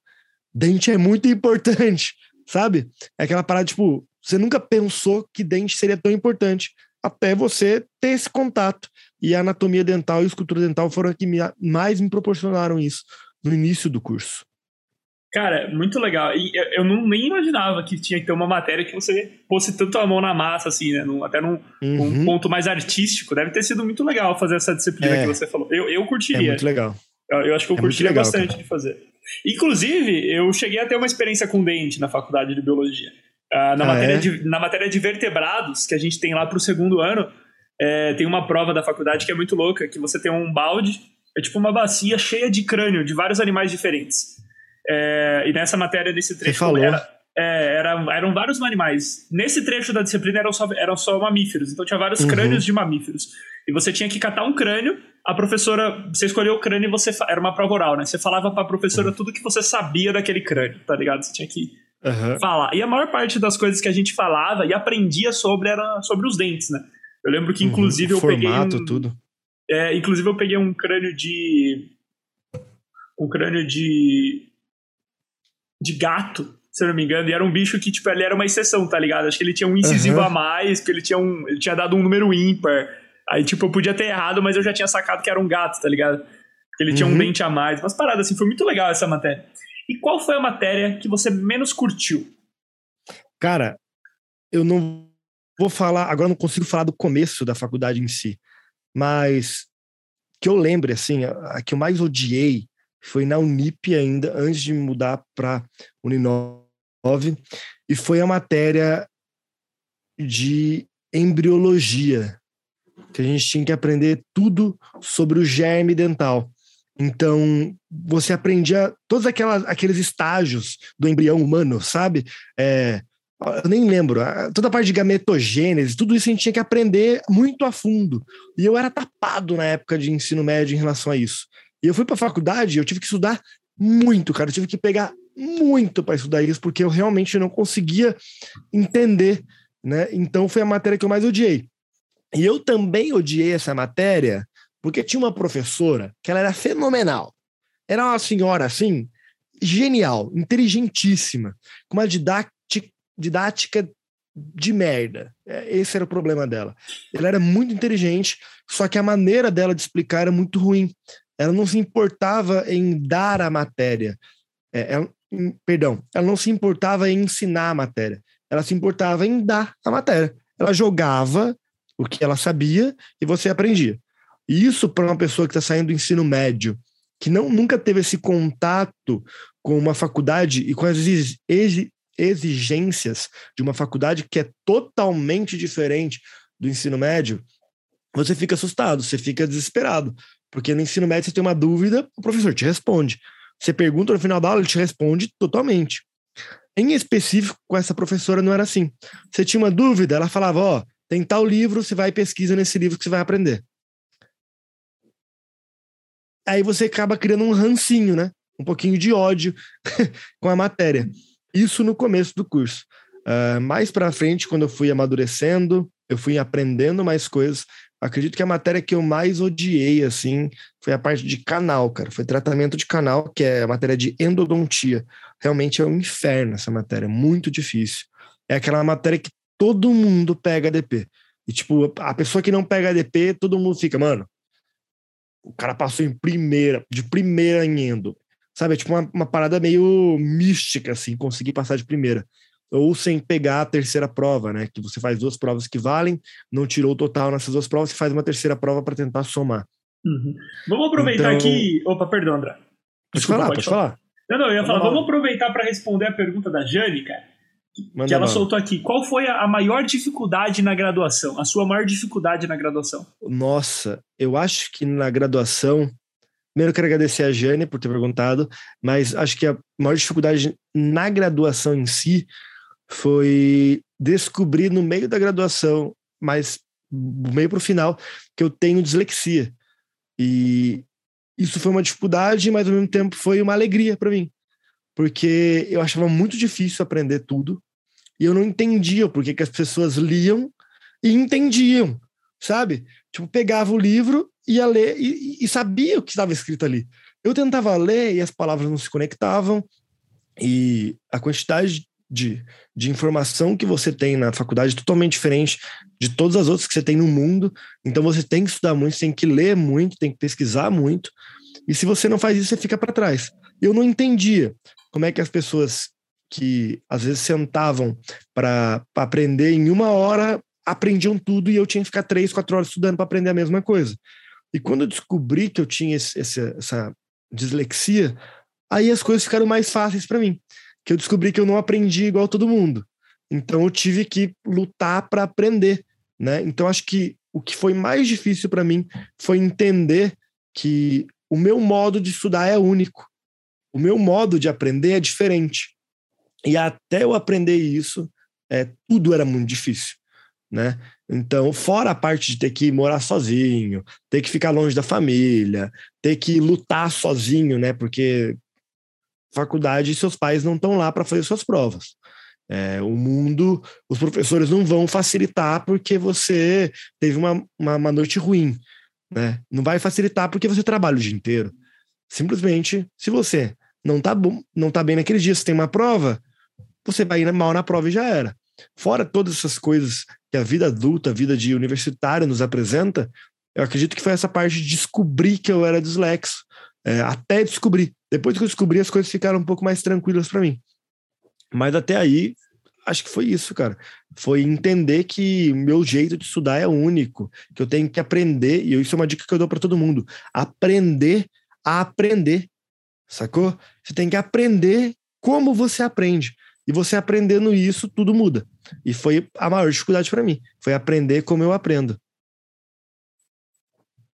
dente é muito importante, sabe? É aquela parada, tipo, você nunca pensou que dente seria tão importante. até você ter esse contato. E a anatomia dental e a escultura dental foram que me, mais me proporcionaram isso no início do curso. Cara, muito legal. E eu não nem imaginava que tinha que ter uma matéria que você fosse tanto a mão na massa, assim, né? Num, até num uhum. um ponto mais artístico. Deve ter sido muito legal fazer essa disciplina é. que você falou. Eu, eu curtiria. É muito legal. Eu, acho que eu é curtiria legal, bastante cara. de fazer. Inclusive, eu cheguei a ter uma experiência com dente na faculdade de biologia. Uh, na, ah, matéria é? de, na matéria de vertebrados, que a gente tem lá para o segundo ano, é, tem uma prova da faculdade que é muito louca, que você tem um balde, é tipo uma bacia cheia de crânio de vários animais diferentes. É, e nessa matéria, nesse trecho, falou. Era, é, era, eram vários animais. Nesse trecho da disciplina eram só, eram só mamíferos, então tinha vários uhum. crânios de mamíferos. E você tinha que catar um crânio, a professora, você escolheu o crânio e você, era uma prova oral, né? Você falava pra professora uhum. tudo que você sabia daquele crânio, tá ligado? Você tinha que uhum. falar. E a maior parte das coisas que a gente falava e aprendia sobre era sobre os dentes, né? Eu lembro que, uhum. inclusive, eu Formato, peguei. Um, tudo. É, inclusive, eu peguei um crânio de. Um crânio de. De gato, se eu não me engano, e era um bicho que, tipo, ele era uma exceção, tá ligado? Acho que ele tinha um incisivo uhum. a mais, porque ele tinha, um, ele tinha dado um número ímpar. Aí, tipo, eu podia ter errado, mas eu já tinha sacado que era um gato, tá ligado? Porque ele uhum. tinha um uhum. dente a mais. Umas paradas, assim, foi muito legal essa matéria. E qual foi a matéria que você menos curtiu? Cara, eu não vou falar, agora não consigo falar do começo da faculdade em si, mas que eu lembre, assim, a, a que eu mais odiei foi na Unip ainda, antes de mudar para Uninove, e foi a matéria de embriologia, que a gente tinha que aprender tudo sobre o germe dental. Então, você aprendia todos aquelas, aqueles estágios do embrião humano, sabe? É, eu nem lembro, toda a parte de gametogênese, tudo isso a gente tinha que aprender muito a fundo. E eu era tapado na época de ensino médio em relação a isso. E eu fui para a faculdade, eu tive que estudar muito, cara, eu tive que pegar muito para estudar isso, porque eu realmente não conseguia entender, né? Então foi a matéria que eu mais odiei. E eu também odiei essa matéria porque tinha uma professora que ela era fenomenal. Era uma senhora assim, genial, inteligentíssima, com uma didática, didática de merda. É, esse era o problema dela. Ela era muito inteligente, só que a maneira dela de explicar era muito ruim. Ela não se importava em dar a matéria. É, ela, perdão, ela não se importava em ensinar a matéria. Ela se importava em dar a matéria. Ela jogava o que ela sabia e você aprendia. E isso para uma pessoa que está saindo do ensino médio, que não nunca teve esse contato com uma faculdade e com as exigências de uma faculdade que é totalmente diferente do ensino médio, você fica assustado, você fica desesperado. Porque no ensino médio você tem uma dúvida, o professor te responde. Você pergunta no final da aula, ele te responde totalmente. Em específico, com essa professora não era assim. Você tinha uma dúvida, ela falava: Ó, oh, tem tal livro, você vai e pesquisa nesse livro que você vai aprender aí você acaba criando um rancinho, né? Um pouquinho de ódio com a matéria. Isso no começo do curso. Uh, mais para frente, quando eu fui amadurecendo, eu fui aprendendo mais coisas. Acredito que a matéria que eu mais odiei, assim, foi a parte de canal, cara. Foi tratamento de canal, que é a matéria de endodontia. Realmente é um inferno essa matéria, muito difícil. É aquela matéria que todo mundo pega ADP. E, tipo, a pessoa que não pega ADP, todo mundo fica, mano, o cara passou em primeira, de primeira em endo. Sabe, é tipo uma, uma parada meio mística, assim, conseguir passar de primeira. Ou sem pegar a terceira prova, né? Que você faz duas provas que valem, não tirou o total nessas duas provas, você faz uma terceira prova para tentar somar. Uhum. Vamos aproveitar então... aqui. Opa, perdão, André. Desculpa, pode falar, pode falar. falar. Não, não, eu ia falar, vamos aproveitar para responder a pergunta da Jane, cara. Manda que ela soltou aqui. Qual foi a maior dificuldade na graduação? A sua maior dificuldade na graduação? Nossa, eu acho que na graduação. Primeiro, quero agradecer a Jane por ter perguntado, mas acho que a maior dificuldade na graduação em si foi descobrir no meio da graduação, mas meio para o final, que eu tenho dislexia. E isso foi uma dificuldade, mas ao mesmo tempo foi uma alegria para mim, porque eu achava muito difícil aprender tudo e eu não entendia por que as pessoas liam e entendiam, sabe? Tipo, pegava o livro, ia ler e, e sabia o que estava escrito ali. Eu tentava ler e as palavras não se conectavam, e a quantidade de, de informação que você tem na faculdade totalmente diferente de todas as outras que você tem no mundo. Então você tem que estudar muito, tem que ler muito, tem que pesquisar muito. E se você não faz isso, você fica para trás. Eu não entendia como é que as pessoas que às vezes sentavam para aprender em uma hora aprendiam tudo e eu tinha que ficar três, quatro horas estudando para aprender a mesma coisa. E quando eu descobri que eu tinha esse, essa dislexia, aí as coisas ficaram mais fáceis para mim que eu descobri que eu não aprendi igual todo mundo. Então eu tive que lutar para aprender, né? Então acho que o que foi mais difícil para mim foi entender que o meu modo de estudar é único. O meu modo de aprender é diferente. E até eu aprender isso, é, tudo era muito difícil, né? Então, fora a parte de ter que morar sozinho, ter que ficar longe da família, ter que lutar sozinho, né? Porque faculdade e seus pais não estão lá para fazer suas provas. É, o mundo, os professores não vão facilitar porque você teve uma, uma, uma noite ruim. Né? Não vai facilitar porque você trabalha o dia inteiro. Simplesmente, se você não tá bom, não tá bem naquele dia, você tem uma prova, você vai ir mal na prova e já era. Fora todas essas coisas que a vida adulta, a vida de universitário nos apresenta, eu acredito que foi essa parte de descobrir que eu era dislexo, é, até descobrir. Depois que eu descobri, as coisas ficaram um pouco mais tranquilas para mim. Mas até aí, acho que foi isso, cara. Foi entender que meu jeito de estudar é único, que eu tenho que aprender, e isso é uma dica que eu dou para todo mundo: aprender a aprender. Sacou? Você tem que aprender como você aprende. E você aprendendo isso, tudo muda. E foi a maior dificuldade para mim. Foi aprender como eu aprendo.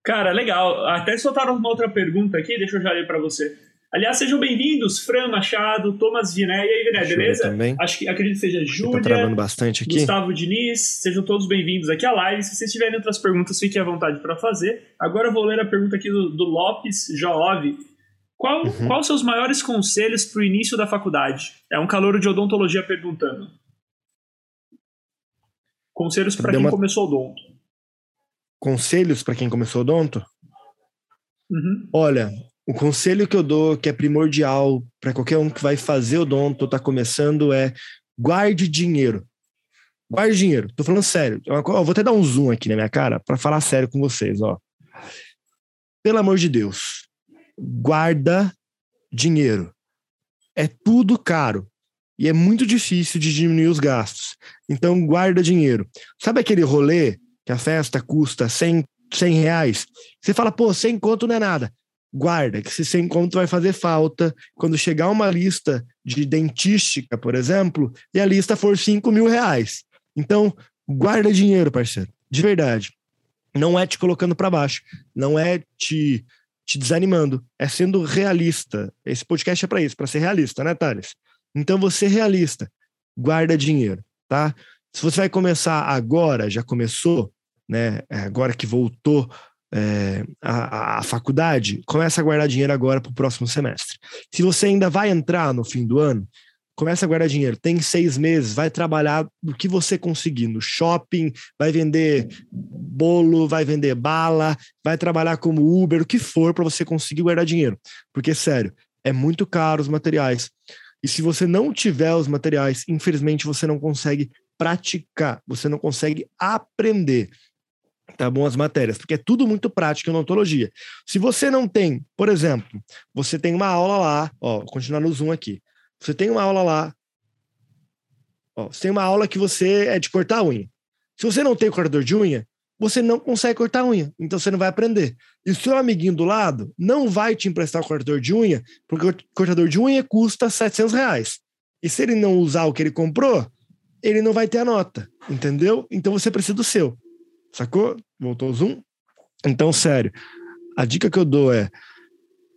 Cara, legal. Até soltaram uma outra pergunta aqui, deixa eu já ler para você. Aliás, sejam bem-vindos, Fran Machado, Thomas Viné. E aí, Viné, beleza? Também. Acho que acredito que seja tá Júlia, tá bastante aqui. Gustavo Diniz. Sejam todos bem-vindos aqui à live. Se vocês tiverem outras perguntas, fiquem à vontade para fazer. Agora eu vou ler a pergunta aqui do, do Lopes Joove. Qual, uhum. Quais seus maiores conselhos para o início da faculdade? É um calouro de odontologia perguntando. Conselhos para quem uma... começou odonto. Conselhos para quem começou odonto? Uhum. Olha, o conselho que eu dou, que é primordial para qualquer um que vai fazer odonto, está começando, é guarde dinheiro. Guarde dinheiro. Tô falando sério. Eu vou até dar um zoom aqui na minha cara para falar sério com vocês, ó. Pelo amor de Deus, guarda dinheiro. É tudo caro e é muito difícil de diminuir os gastos. Então, guarda dinheiro. Sabe aquele rolê que a festa custa 100, 100 reais? Você fala, pô, 100 conto não é nada guarda, que esse sem conto vai fazer falta quando chegar uma lista de dentística, por exemplo, e a lista for 5 mil reais. Então, guarda dinheiro, parceiro, de verdade. Não é te colocando para baixo, não é te, te desanimando, é sendo realista. Esse podcast é para isso, para ser realista, né, Thales? Então, você realista, guarda dinheiro, tá? Se você vai começar agora, já começou, né? É, agora que voltou é, a, a, faculdade, começa a guardar dinheiro agora para o próximo semestre. Se você ainda vai entrar no fim do ano, começa a guardar dinheiro. Tem seis meses, vai trabalhar do que você conseguir no shopping, vai vender bolo, vai vender bala, vai trabalhar como Uber, o que for para você conseguir guardar dinheiro. Porque, sério, é muito caro os materiais. E se você não tiver os materiais, infelizmente você não consegue praticar, você não consegue aprender tá bom as matérias, porque é tudo muito prático em odontologia. Se você não tem, por exemplo, você tem uma aula lá, ó, vou continuar no Zoom aqui. Você tem uma aula lá, ó, você tem uma aula que você é de cortar unha. Se você não tem cortador de unha, você não consegue cortar unha, então você não vai aprender. E o seu amiguinho do lado não vai te emprestar o cortador de unha, porque o cortador de unha custa 700 reais. E se ele não usar o que ele comprou, ele não vai ter a nota, entendeu? Então você precisa do seu. Sacou? Voltou o zoom? Então, sério, a dica que eu dou é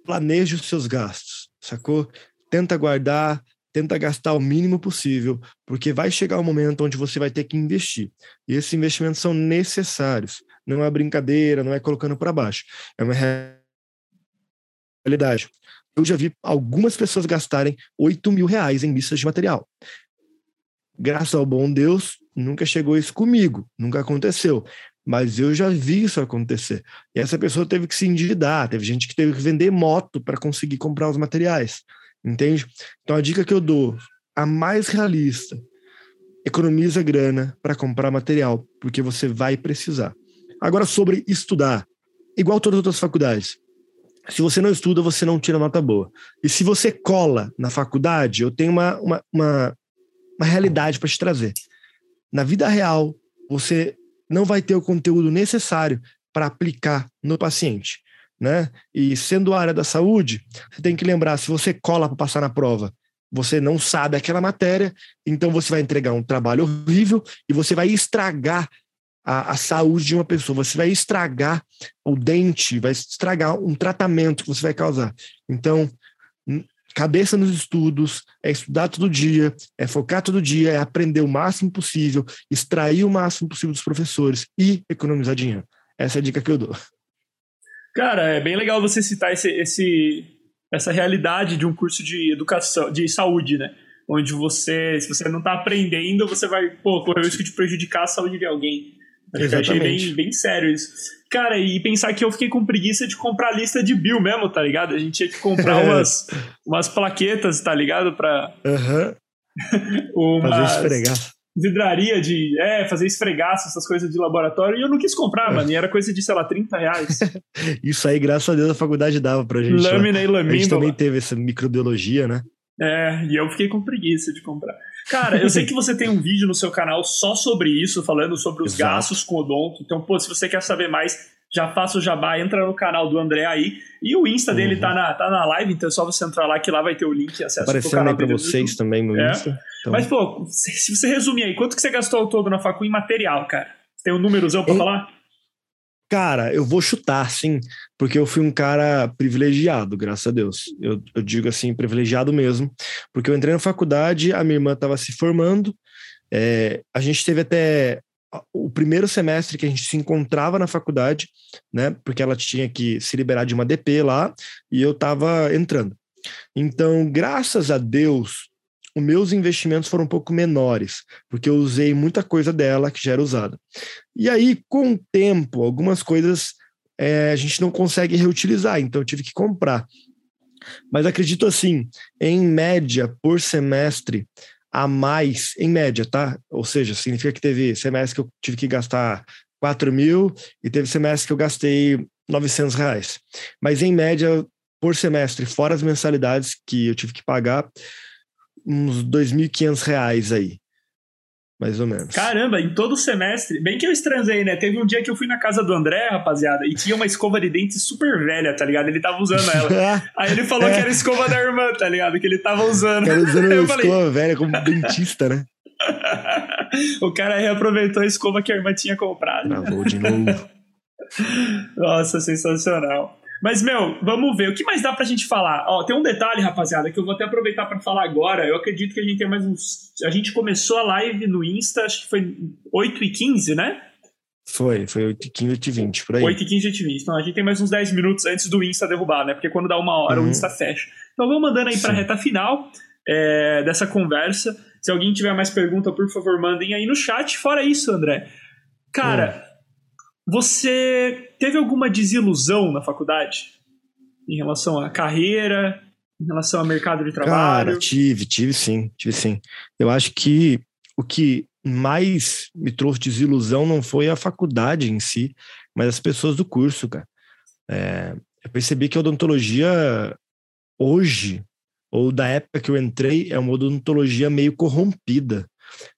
planeje os seus gastos, sacou? Tenta guardar, tenta gastar o mínimo possível, porque vai chegar um momento onde você vai ter que investir. E esses investimentos são necessários. Não é brincadeira, não é colocando para baixo. É uma realidade. Eu já vi algumas pessoas gastarem 8 mil reais em listas de material. Graças ao bom Deus, nunca chegou isso comigo, nunca aconteceu. Mas eu já vi isso acontecer. E essa pessoa teve que se endividar, teve gente que teve que vender moto para conseguir comprar os materiais, entende? Então a dica que eu dou, a mais realista. Economiza grana para comprar material, porque você vai precisar. Agora, sobre estudar, igual todas as outras faculdades. Se você não estuda, você não tira nota boa. E se você cola na faculdade, eu tenho uma, uma, uma, uma realidade para te trazer. Na vida real, você não vai ter o conteúdo necessário para aplicar no paciente. Né? E sendo a área da saúde, você tem que lembrar: se você cola para passar na prova, você não sabe aquela matéria, então você vai entregar um trabalho horrível e você vai estragar a, a, saúde de uma pessoa, você vai estragar o dente, vai estragar um tratamento que você vai causar. Então, cabeça nos estudos, é estudar todo dia, é focar todo dia, é aprender o máximo possível, extrair o máximo possível dos professores e economizar dinheiro. Essa é a dica que eu dou. Cara, é bem legal você citar esse, esse, essa realidade de um curso de educação, de saúde, né? Onde você, se você não está aprendendo, você vai pô, correr o risco de prejudicar a saúde de alguém. Eu achei bem, bem sério isso. Cara, e pensar que eu fiquei com preguiça de comprar lista de bill mesmo, tá ligado? A gente tinha que comprar umas, umas plaquetas, tá ligado? Pra. Uhum. Fazer esfregar vidraria de é, fazer esfregaço, essas coisas de laboratório, e eu não quis comprar, mano, e era coisa de, sei lá, 30 reais. Isso aí, graças a Deus, a faculdade dava pra gente. Lâmina e lamina. A gente também teve essa microbiologia, né? É, e eu fiquei com preguiça de comprar. Cara, eu sei que você tem um vídeo no seu canal só sobre isso, falando sobre os Exato. gastos com odonto. Então, pô, se você quer saber mais, já faça o jabá, entra no canal do André aí. E o Insta uhum. dele tá na, tá na live, então é só você entrar lá que lá vai ter o link e acesso Aparecendo canal aí pra vocês também no é. Insta. Então... Mas, pô, se você resumir aí, quanto que você gastou todo na facu em material, cara? Tem um númerozão pra falar? Cara, eu vou chutar, sim, porque eu fui um cara privilegiado, graças a Deus. Eu, eu digo assim, privilegiado mesmo, porque eu entrei na faculdade, a minha irmã estava se formando, é, a gente teve até o primeiro semestre que a gente se encontrava na faculdade, né? Porque ela tinha que se liberar de uma DP lá e eu estava entrando. Então, graças a Deus, os meus investimentos foram um pouco menores, porque eu usei muita coisa dela que já era usada. E aí, com o tempo, algumas coisas é, a gente não consegue reutilizar, então eu tive que comprar. Mas acredito assim, em média, por semestre, a mais, em média, tá? Ou seja, significa que teve semestre que eu tive que gastar 4 mil e teve semestre que eu gastei 900 reais. Mas em média, por semestre, fora as mensalidades que eu tive que pagar, uns 2.500 reais aí. Mais ou menos. Caramba, em todo semestre. Bem que eu estranhei, né? Teve um dia que eu fui na casa do André, rapaziada, e tinha uma escova de dente super velha, tá ligado? Ele tava usando ela. Aí ele falou que era escova da irmã, tá ligado? Que ele tava usando. Era usando uma escova falei... velha como dentista, né? o cara reaproveitou a escova que a irmã tinha comprado. Travou de novo. Nossa, sensacional. Mas, meu, vamos ver. O que mais dá pra gente falar? Ó, tem um detalhe, rapaziada, que eu vou até aproveitar para falar agora. Eu acredito que a gente tem mais uns. A gente começou a live no Insta, acho que foi 8 e 15 né? Foi, foi 8 e 15, 8 e 20, por aí. 8 e 15, 8 e 20. Então a gente tem mais uns 10 minutos antes do Insta derrubar, né? Porque quando dá uma hora uhum. o Insta fecha. Então vamos mandando aí pra reta final é, dessa conversa. Se alguém tiver mais pergunta, por favor, mandem aí no chat. Fora isso, André. Cara, uhum. Você teve alguma desilusão na faculdade? Em relação à carreira, em relação ao mercado de trabalho? Cara, tive, tive sim, tive sim. Eu acho que o que mais me trouxe desilusão não foi a faculdade em si, mas as pessoas do curso, cara. É, eu percebi que a odontologia hoje, ou da época que eu entrei, é uma odontologia meio corrompida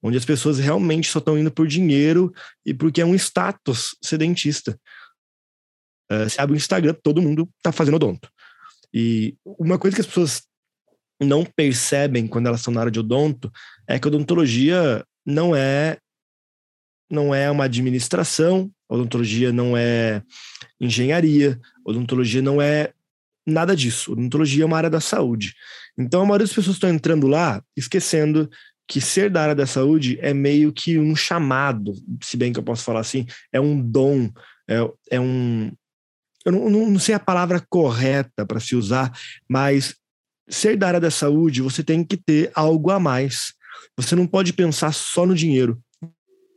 onde as pessoas realmente só estão indo por dinheiro e porque é um status ser dentista. Uh, você abre o Instagram, todo mundo está fazendo odonto. E uma coisa que as pessoas não percebem quando elas estão na área de odonto é que a odontologia não é não é uma administração, odontologia não é engenharia, odontologia não é nada disso. Odontologia é uma área da saúde. Então a maioria das pessoas estão entrando lá esquecendo que ser da área da saúde é meio que um chamado, se bem que eu posso falar assim, é um dom, é, é um. Eu não, não sei a palavra correta para se usar, mas ser da área da saúde, você tem que ter algo a mais. Você não pode pensar só no dinheiro,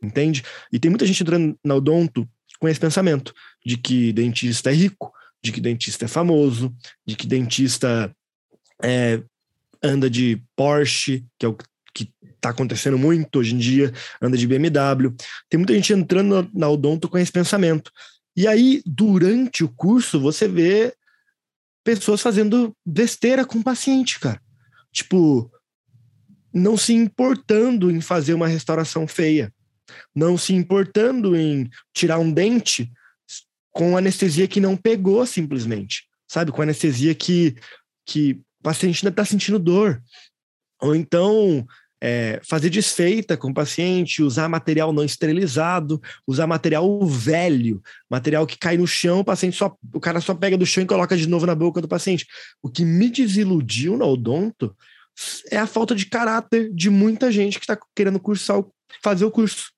entende? E tem muita gente entrando na odonto com esse pensamento de que dentista é rico, de que dentista é famoso, de que dentista é, anda de Porsche, que é o que que está acontecendo muito hoje em dia, anda de BMW. Tem muita gente entrando na odonto com esse pensamento. E aí, durante o curso, você vê pessoas fazendo besteira com o paciente, cara. Tipo, não se importando em fazer uma restauração feia, não se importando em tirar um dente com anestesia que não pegou simplesmente, sabe? Com anestesia que, que o paciente ainda está sentindo dor. Ou então é, fazer desfeita com o paciente, usar material não esterilizado, usar material velho, material que cai no chão, o paciente só, o cara só pega do chão e coloca de novo na boca do paciente. O que me desiludiu no odonto é a falta de caráter de muita gente que está querendo cursar, fazer o curso.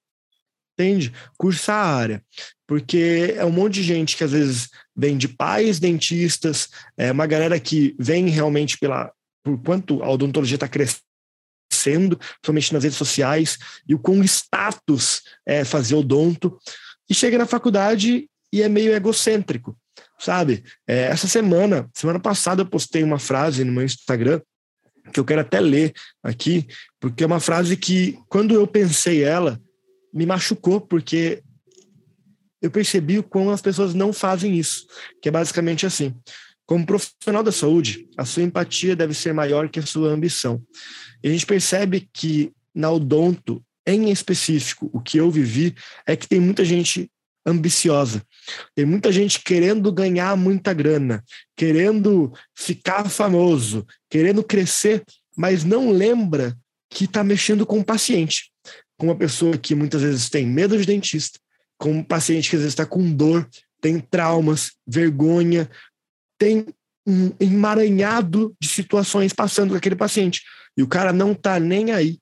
Entende? Cursar a área. Porque é um monte de gente que às vezes vem de pais dentistas, é uma galera que vem realmente pela por quanto a odontologia está crescendo principalmente nas redes sociais, e o com status é fazer odonto. E chega na faculdade e é meio egocêntrico, sabe? É, essa semana, semana passada, eu postei uma frase no meu Instagram que eu quero até ler aqui, porque é uma frase que, quando eu pensei ela, me machucou, porque eu percebi o quão as pessoas não fazem isso, que é basicamente assim. Como profissional da saúde, a sua empatia deve ser maior que a sua ambição. E a gente percebe que na odonto, em específico, o que eu vivi é que tem muita gente ambiciosa. Tem muita gente querendo ganhar muita grana, querendo ficar famoso, querendo crescer, mas não lembra que está mexendo com o paciente, com uma pessoa que muitas vezes tem medo de dentista, com um paciente que às vezes está com dor, tem traumas, vergonha, tem um emaranhado de situações passando com aquele paciente. E o cara não tá nem aí.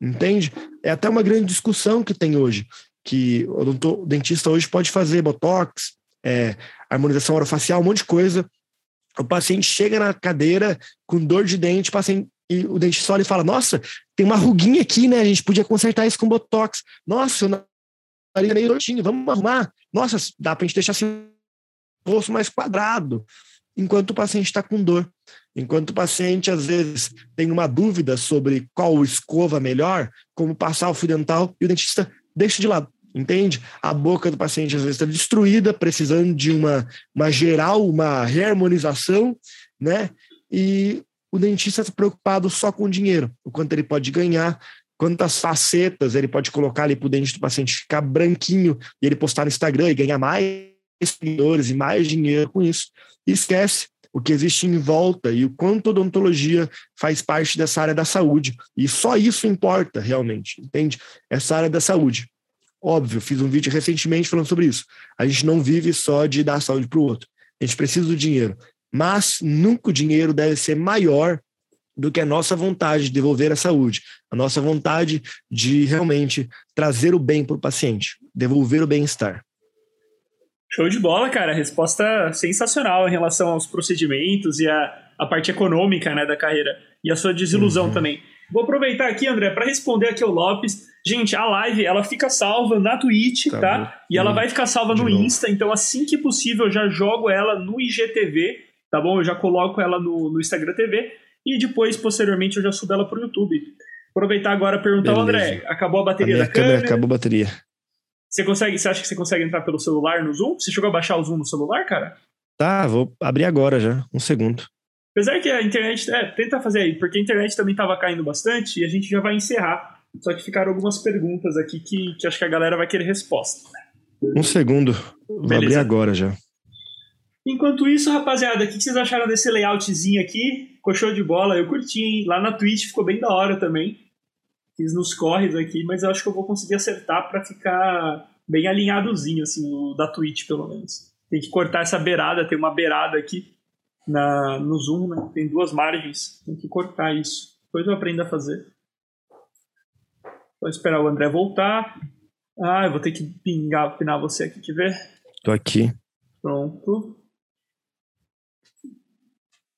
Entende? É até uma grande discussão que tem hoje, que o dentista hoje pode fazer botox, é, harmonização orofacial, um monte de coisa. O paciente chega na cadeira com dor de dente, paciente, e o dentista olha e fala: Nossa, tem uma ruguinha aqui, né? A gente podia consertar isso com botox. Nossa, o nariz é meio tortinho, vamos arrumar. Nossa, dá pra gente deixar assim rosto mais quadrado, enquanto o paciente está com dor. Enquanto o paciente, às vezes, tem uma dúvida sobre qual escova melhor, como passar o fio dental, e o dentista deixa de lado, entende? A boca do paciente, às vezes, está destruída, precisando de uma, uma geral, uma reharmonização, né? E o dentista está preocupado só com o dinheiro, o quanto ele pode ganhar, quantas facetas ele pode colocar ali para o dente do paciente ficar branquinho e ele postar no Instagram e ganhar mais seguidores e mais dinheiro com isso. E esquece o que existe em volta e o quanto a odontologia faz parte dessa área da saúde. E só isso importa realmente, entende? Essa área da saúde. Óbvio, fiz um vídeo recentemente falando sobre isso. A gente não vive só de dar saúde para o outro. A gente precisa do dinheiro. Mas nunca o dinheiro deve ser maior do que a nossa vontade de devolver a saúde, a nossa vontade de realmente trazer o bem para o paciente, devolver o bem-estar. Show de bola, cara. Resposta sensacional em relação aos procedimentos e a, a parte econômica né, da carreira. E a sua desilusão uhum. também. Vou aproveitar aqui, André, para responder aqui ao Lopes. Gente, a live ela fica salva na Twitch, tá? tá? E ela vai ficar salva de no novo. Insta, então assim que possível eu já jogo ela no IGTV, tá bom? Eu já coloco ela no, no Instagram TV e depois, posteriormente, eu já subo ela pro YouTube. Aproveitar agora e perguntar ao André, acabou a bateria a da câmera? câmera? Acabou a bateria. Você consegue, você acha que você consegue entrar pelo celular no Zoom? Você chegou a baixar o Zoom no celular, cara? Tá, vou abrir agora já, um segundo. Apesar que a internet, é, tenta fazer aí, porque a internet também tava caindo bastante e a gente já vai encerrar. Só que ficaram algumas perguntas aqui que, que acho que a galera vai querer resposta. Um segundo, vou Beleza. abrir agora já. Enquanto isso, rapaziada, o que vocês acharam desse layoutzinho aqui? Ficou show de bola, eu curti, hein? Lá na Twitch ficou bem da hora também fiz nos corres aqui, mas eu acho que eu vou conseguir acertar para ficar bem alinhadozinho, assim, o da Twitch, pelo menos. Tem que cortar essa beirada, tem uma beirada aqui na, no zoom, né? Tem duas margens, tem que cortar isso. Depois eu aprendo a fazer. Vou esperar o André voltar. Ah, eu vou ter que pingar, pinar você aqui, quer ver? Tô aqui. Pronto.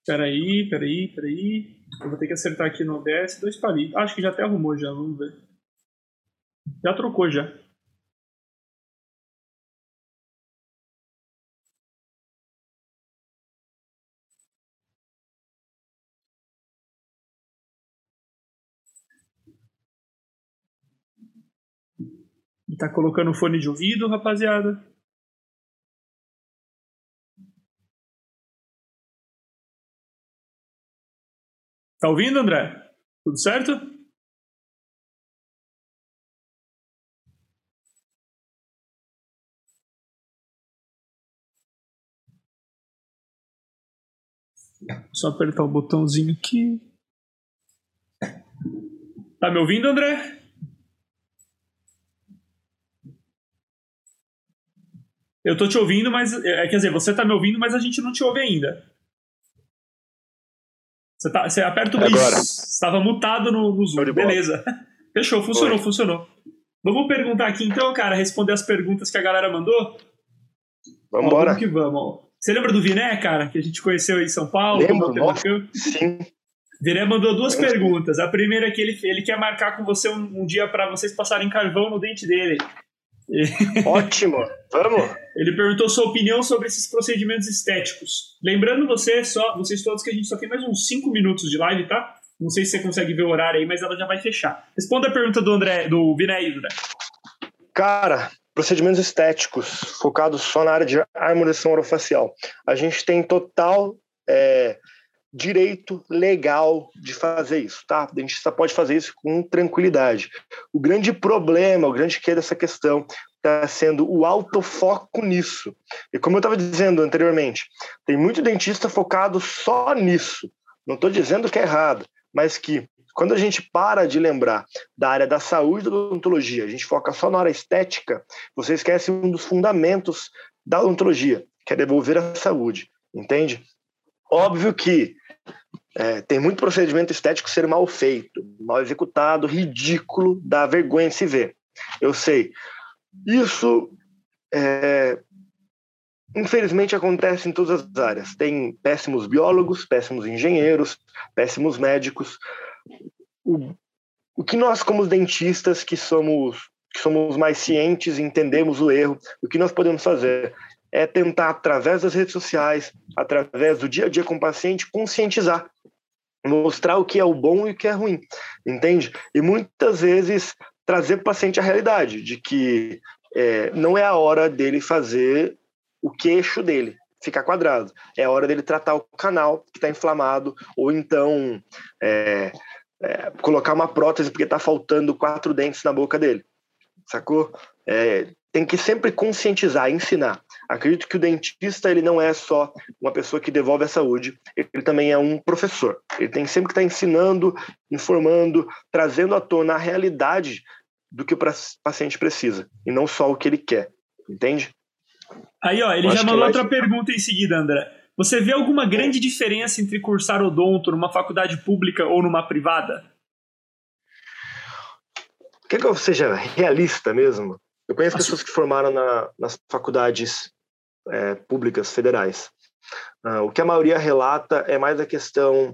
Peraí, peraí, peraí. Eu vou ter que acertar aqui no OBS dois palitos. Ah, acho que já até arrumou já, vamos ver. Já trocou já. Está tá colocando fone de ouvido, rapaziada? Tá ouvindo, André? Tudo certo? Só apertar o botãozinho aqui. Tá me ouvindo, André? Eu tô te ouvindo, mas. É, quer dizer, você tá me ouvindo, mas a gente não te ouve ainda. Você, tá, você aperta o Agora. Estava mutado no, no Zoom. Beleza. Fechou, funcionou, Oi. funcionou. Vamos perguntar aqui então, cara, responder as perguntas que a galera mandou? Vamos embora. Que vamos. Você lembra do Viné, cara, que a gente conheceu em São Paulo? Lembro, nossa, sim. Viné mandou duas perguntas. A primeira é que ele, ele quer marcar com você um, um dia para vocês passarem carvão no dente dele. Ótimo, vamos. Ele perguntou sua opinião sobre esses procedimentos estéticos. Lembrando você, só, vocês todos que a gente só tem mais uns 5 minutos de live, tá? Não sei se você consegue ver o horário aí, mas ela já vai fechar. Responda a pergunta do André, do Viné André. Cara, procedimentos estéticos focados só na área de harmonização orofacial. A gente tem total é, direito legal de fazer isso, tá? A gente só pode fazer isso com tranquilidade. O grande problema, o grande que dessa questão está sendo o autofoco nisso. E como eu estava dizendo anteriormente, tem muito dentista focado só nisso. Não estou dizendo que é errado, mas que quando a gente para de lembrar da área da saúde da odontologia, a gente foca só na área estética, você esquece um dos fundamentos da odontologia, que é devolver a saúde, entende? Óbvio que é, tem muito procedimento estético ser mal feito, mal executado, ridículo, dá vergonha se ver. Eu sei. Isso, é, infelizmente, acontece em todas as áreas. Tem péssimos biólogos, péssimos engenheiros, péssimos médicos. O, o que nós, como dentistas, que somos, que somos mais cientes, entendemos o erro, o que nós podemos fazer é tentar, através das redes sociais, através do dia a dia com o paciente, conscientizar, mostrar o que é o bom e o que é ruim, entende? E muitas vezes trazer para o paciente a realidade de que é, não é a hora dele fazer o queixo dele ficar quadrado, é a hora dele tratar o canal que está inflamado, ou então é, é, colocar uma prótese porque está faltando quatro dentes na boca dele, sacou? É, tem que sempre conscientizar, ensinar. Acredito que o dentista ele não é só uma pessoa que devolve a saúde, ele também é um professor. Ele tem sempre que estar ensinando, informando, trazendo à tona a realidade do que o paciente precisa e não só o que ele quer. Entende? Aí, ó, ele já mandou outra pergunta em seguida, André. Você vê alguma grande diferença entre cursar odonto numa faculdade pública ou numa privada? Quer que eu seja realista mesmo? Eu conheço pessoas que formaram na, nas faculdades é, públicas federais. Uh, o que a maioria relata é mais a questão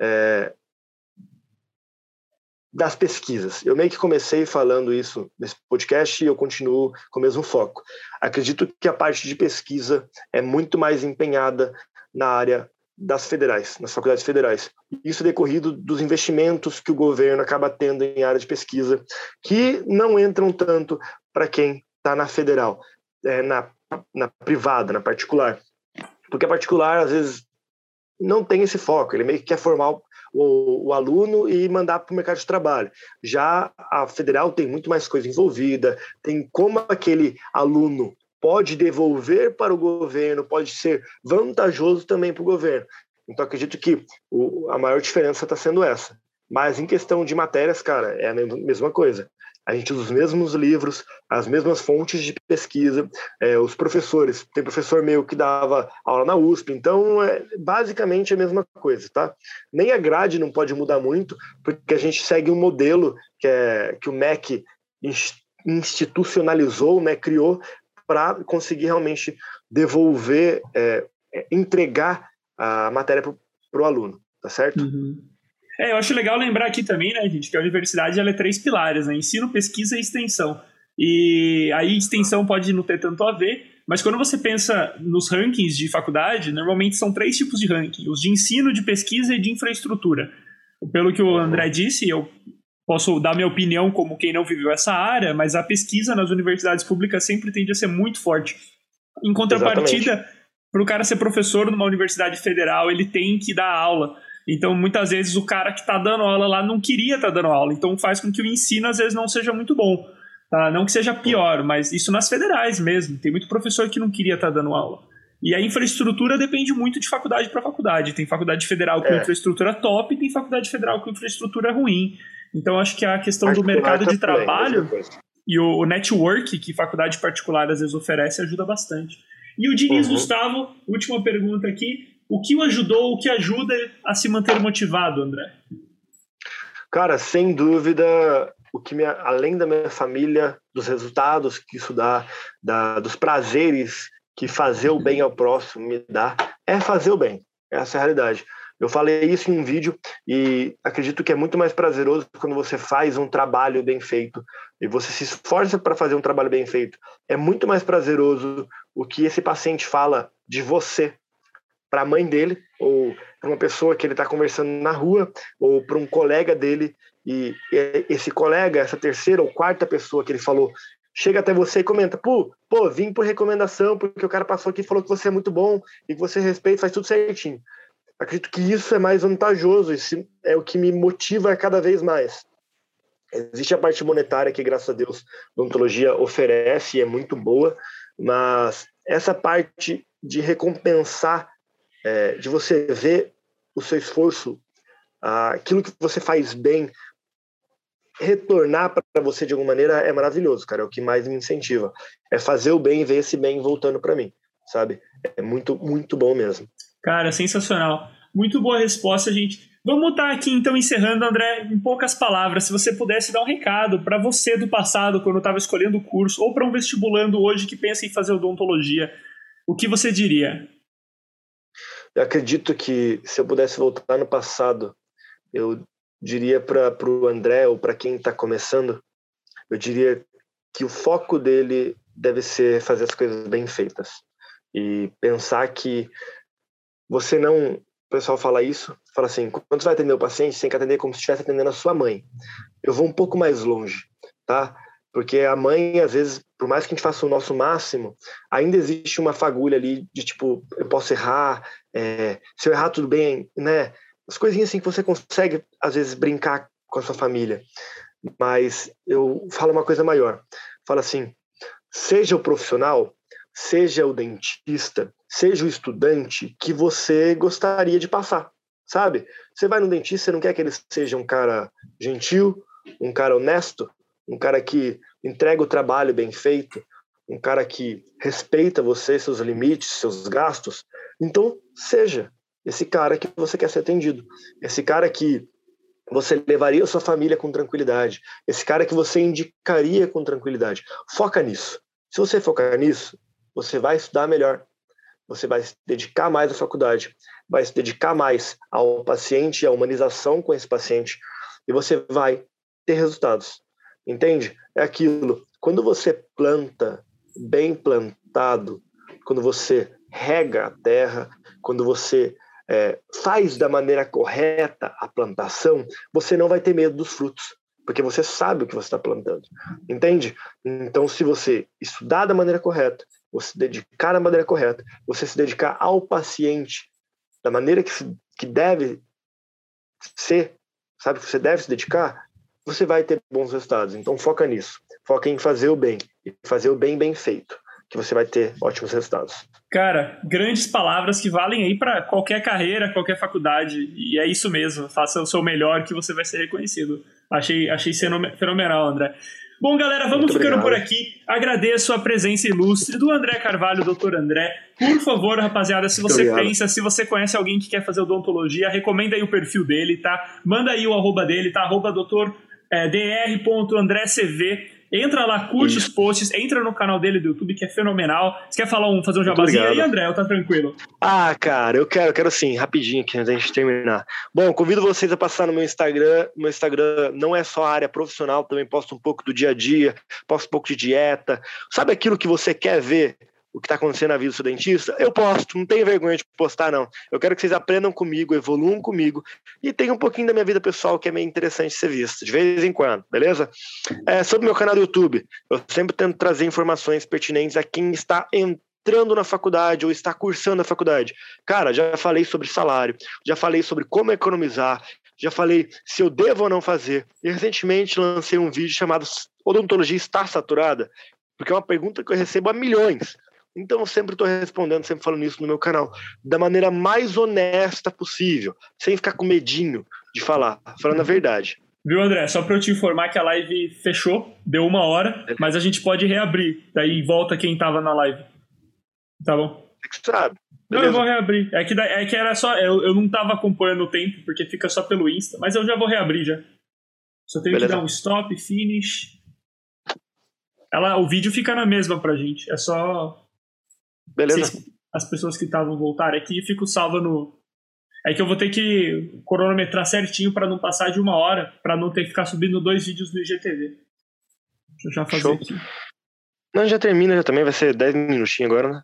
é, das pesquisas. Eu meio que comecei falando isso nesse podcast e eu continuo com o mesmo foco. Acredito que a parte de pesquisa é muito mais empenhada na área das federais, nas faculdades federais. Isso é decorrido dos investimentos que o governo acaba tendo em área de pesquisa, que não entram tanto para quem está na federal, é, na, na privada, na particular. Porque a particular, às vezes, não tem esse foco, ele meio que quer formar o, o, aluno e mandar para o mercado de trabalho. Já a federal tem muito mais coisa envolvida, tem como aquele aluno pode devolver para o governo, pode ser vantajoso também para o governo. Então, acredito que o, a maior diferença está sendo essa. Mas em questão de matérias, cara, é a mesma coisa. A gente usa os mesmos livros, as mesmas fontes de pesquisa, é, os professores. Tem professor meu que dava aula na USP, então é basicamente a mesma coisa, tá? Nem a grade não pode mudar muito, porque a gente segue um modelo que, é, que o MEC institucionalizou, né, criou para conseguir realmente devolver, é, é entregar a matéria para o aluno, tá certo? Uhum. É, eu acho legal lembrar aqui também, né, gente, que a universidade ela é três pilares, né? Ensino, pesquisa e extensão. E aí extensão pode não ter tanto a ver, mas quando você pensa nos rankings de faculdade, normalmente são três tipos de ranking: os de ensino, de pesquisa e de infraestrutura. Pelo que o André disse, eu posso dar minha opinião como quem não viveu essa área, mas a pesquisa nas universidades públicas sempre tende a ser muito forte. Em contrapartida, para o cara ser professor numa universidade federal, ele tem que dar aula. Então, muitas vezes, o cara que está dando aula lá não queria estar tá dando aula. Então, faz com que o ensino, às vezes, não seja muito bom. Tá? Não que seja pior, mas isso nas federais mesmo. Tem muito professor que não queria estar tá dando aula. E a infraestrutura depende muito de faculdade para faculdade. Tem faculdade federal com é. infraestrutura top, tem faculdade federal com infraestrutura ruim. Então, acho que a questão do mercado de trabalho e o network que faculdade particular às vezes oferece ajuda bastante. E o Diniz uhum. Gustavo, última pergunta aqui. O que o ajudou, o que ajuda a se manter motivado, André? Cara, sem dúvida, o que me, além da minha família, dos resultados que isso dá, da, dos prazeres que fazer o bem ao próximo me dá, é fazer o bem. Essa é a realidade. Eu falei isso em um vídeo e acredito que é muito mais prazeroso quando você faz um trabalho bem feito e você se esforça para fazer um trabalho bem feito. É muito mais prazeroso o que esse paciente fala de você para a mãe dele ou para uma pessoa que ele está conversando na rua ou para um colega dele e esse colega, essa terceira ou quarta pessoa que ele falou, chega até você e comenta, pô, pô, vim por recomendação porque o cara passou aqui e falou que você é muito bom e que você respeita, faz tudo certinho acredito que isso é mais vantajoso, isso é o que me motiva cada vez mais. Existe a parte monetária que, graças a Deus, a odontologia oferece e é muito boa, mas essa parte de recompensar, é, de você ver o seu esforço, aquilo que você faz bem, retornar para você de alguma maneira é maravilhoso, cara. É o que mais me incentiva. É fazer o bem e ver esse bem voltando para mim, sabe? É muito, muito bom mesmo. Cara, sensacional. Muito boa resposta, gente. Vamos estar aqui então encerrando, André, em poucas palavras. Se você pudesse dar um recado para você do passado, quando estava escolhendo o curso, ou para um vestibulando hoje que pensa em fazer odontologia, o que você diria? Eu acredito que se eu pudesse voltar no passado, eu diria para o André ou para quem está começando, eu diria que o foco dele deve ser fazer as coisas bem feitas e pensar que você não. O pessoal fala isso, fala assim: quando você vai atender o paciente, você tem que atender como se estivesse atendendo a sua mãe. Eu vou um pouco mais longe, tá? Porque a mãe, às vezes, por mais que a gente faça o nosso máximo, ainda existe uma fagulha ali de tipo, eu posso errar, é, se eu errar, tudo bem, né? As coisinhas assim que você consegue, às vezes, brincar com a sua família. Mas eu falo uma coisa maior. Fala assim: seja o profissional, seja o dentista, seja o estudante que você gostaria de passar, sabe? Você vai no dentista, você não quer que ele seja um cara gentil, um cara honesto, um cara que entrega o trabalho bem feito, um cara que respeita você, seus limites, seus gastos. Então, seja esse cara que você quer ser atendido, esse cara que você levaria a sua família com tranquilidade, esse cara que você indicaria com tranquilidade. Foca nisso. Se você focar nisso, você vai estudar melhor, você vai se dedicar mais à faculdade, vai se dedicar mais ao paciente, à humanização com esse paciente, e você vai ter resultados. Entende? É aquilo. Quando você planta bem plantado, quando você rega a terra, quando você é, faz da maneira correta a plantação, você não vai ter medo dos frutos, porque você sabe o que você está plantando. Entende? Então, se você estudar da maneira correta, você se dedicar da maneira correta, você se dedicar ao paciente da maneira que, que deve ser, sabe, que você deve se dedicar, você vai ter bons resultados. Então foca nisso. Foca em fazer o bem e fazer o bem bem feito, que você vai ter ótimos resultados. Cara, grandes palavras que valem aí para qualquer carreira, qualquer faculdade. E é isso mesmo. Faça o seu melhor que você vai ser reconhecido. Achei, achei fenomenal, André. Bom, galera, vamos Muito ficando obrigado. por aqui. Agradeço a presença ilustre do André Carvalho, doutor André. Por favor, rapaziada, se você pensa, se você conhece alguém que quer fazer odontologia, recomenda aí o perfil dele, tá? Manda aí o arroba dele, tá? Arroba doutor é, dr.andrécv. Entra lá, curte Isso. os posts, entra no canal dele do YouTube, que é fenomenal. Você quer falar um, fazer um jabazinho aí, André? Ou tá tranquilo? Ah, cara, eu quero, quero sim, rapidinho aqui, antes da gente terminar. Bom, convido vocês a passar no meu Instagram. Meu Instagram não é só a área profissional, também posto um pouco do dia a dia, posto um pouco de dieta. Sabe aquilo que você quer ver o que está acontecendo na vida do seu dentista, eu posto, não tenho vergonha de postar, não. Eu quero que vocês aprendam comigo, evoluam comigo e tenham um pouquinho da minha vida pessoal que é meio interessante ser vista, de vez em quando, beleza? É, sobre o meu canal do YouTube, eu sempre tento trazer informações pertinentes a quem está entrando na faculdade ou está cursando a faculdade. Cara, já falei sobre salário, já falei sobre como economizar, já falei se eu devo ou não fazer. E recentemente lancei um vídeo chamado Odontologia está saturada? Porque é uma pergunta que eu recebo há milhões. Então eu sempre estou respondendo, sempre falando isso no meu canal, da maneira mais honesta possível, sem ficar com medinho de falar, falando a verdade. Viu, André? Só para eu te informar que a live fechou, deu uma hora, mas a gente pode reabrir. Daí volta quem estava na live. Tá bom? É que sabe. Não, eu vou reabrir. É que, é que era só. Eu, eu não estava acompanhando o tempo, porque fica só pelo Insta, mas eu já vou reabrir já. Só tenho Beleza. que dar um stop, finish. Ela, o vídeo fica na mesma pra gente. É só Beleza. as pessoas que estavam voltar aqui, fico salva no. É que eu vou ter que cronometrar certinho para não passar de uma hora, para não ter que ficar subindo dois vídeos no IGTV. Deixa eu já fazer Show. aqui. Não, já termina, já também vai ser 10 minutinhos agora, né?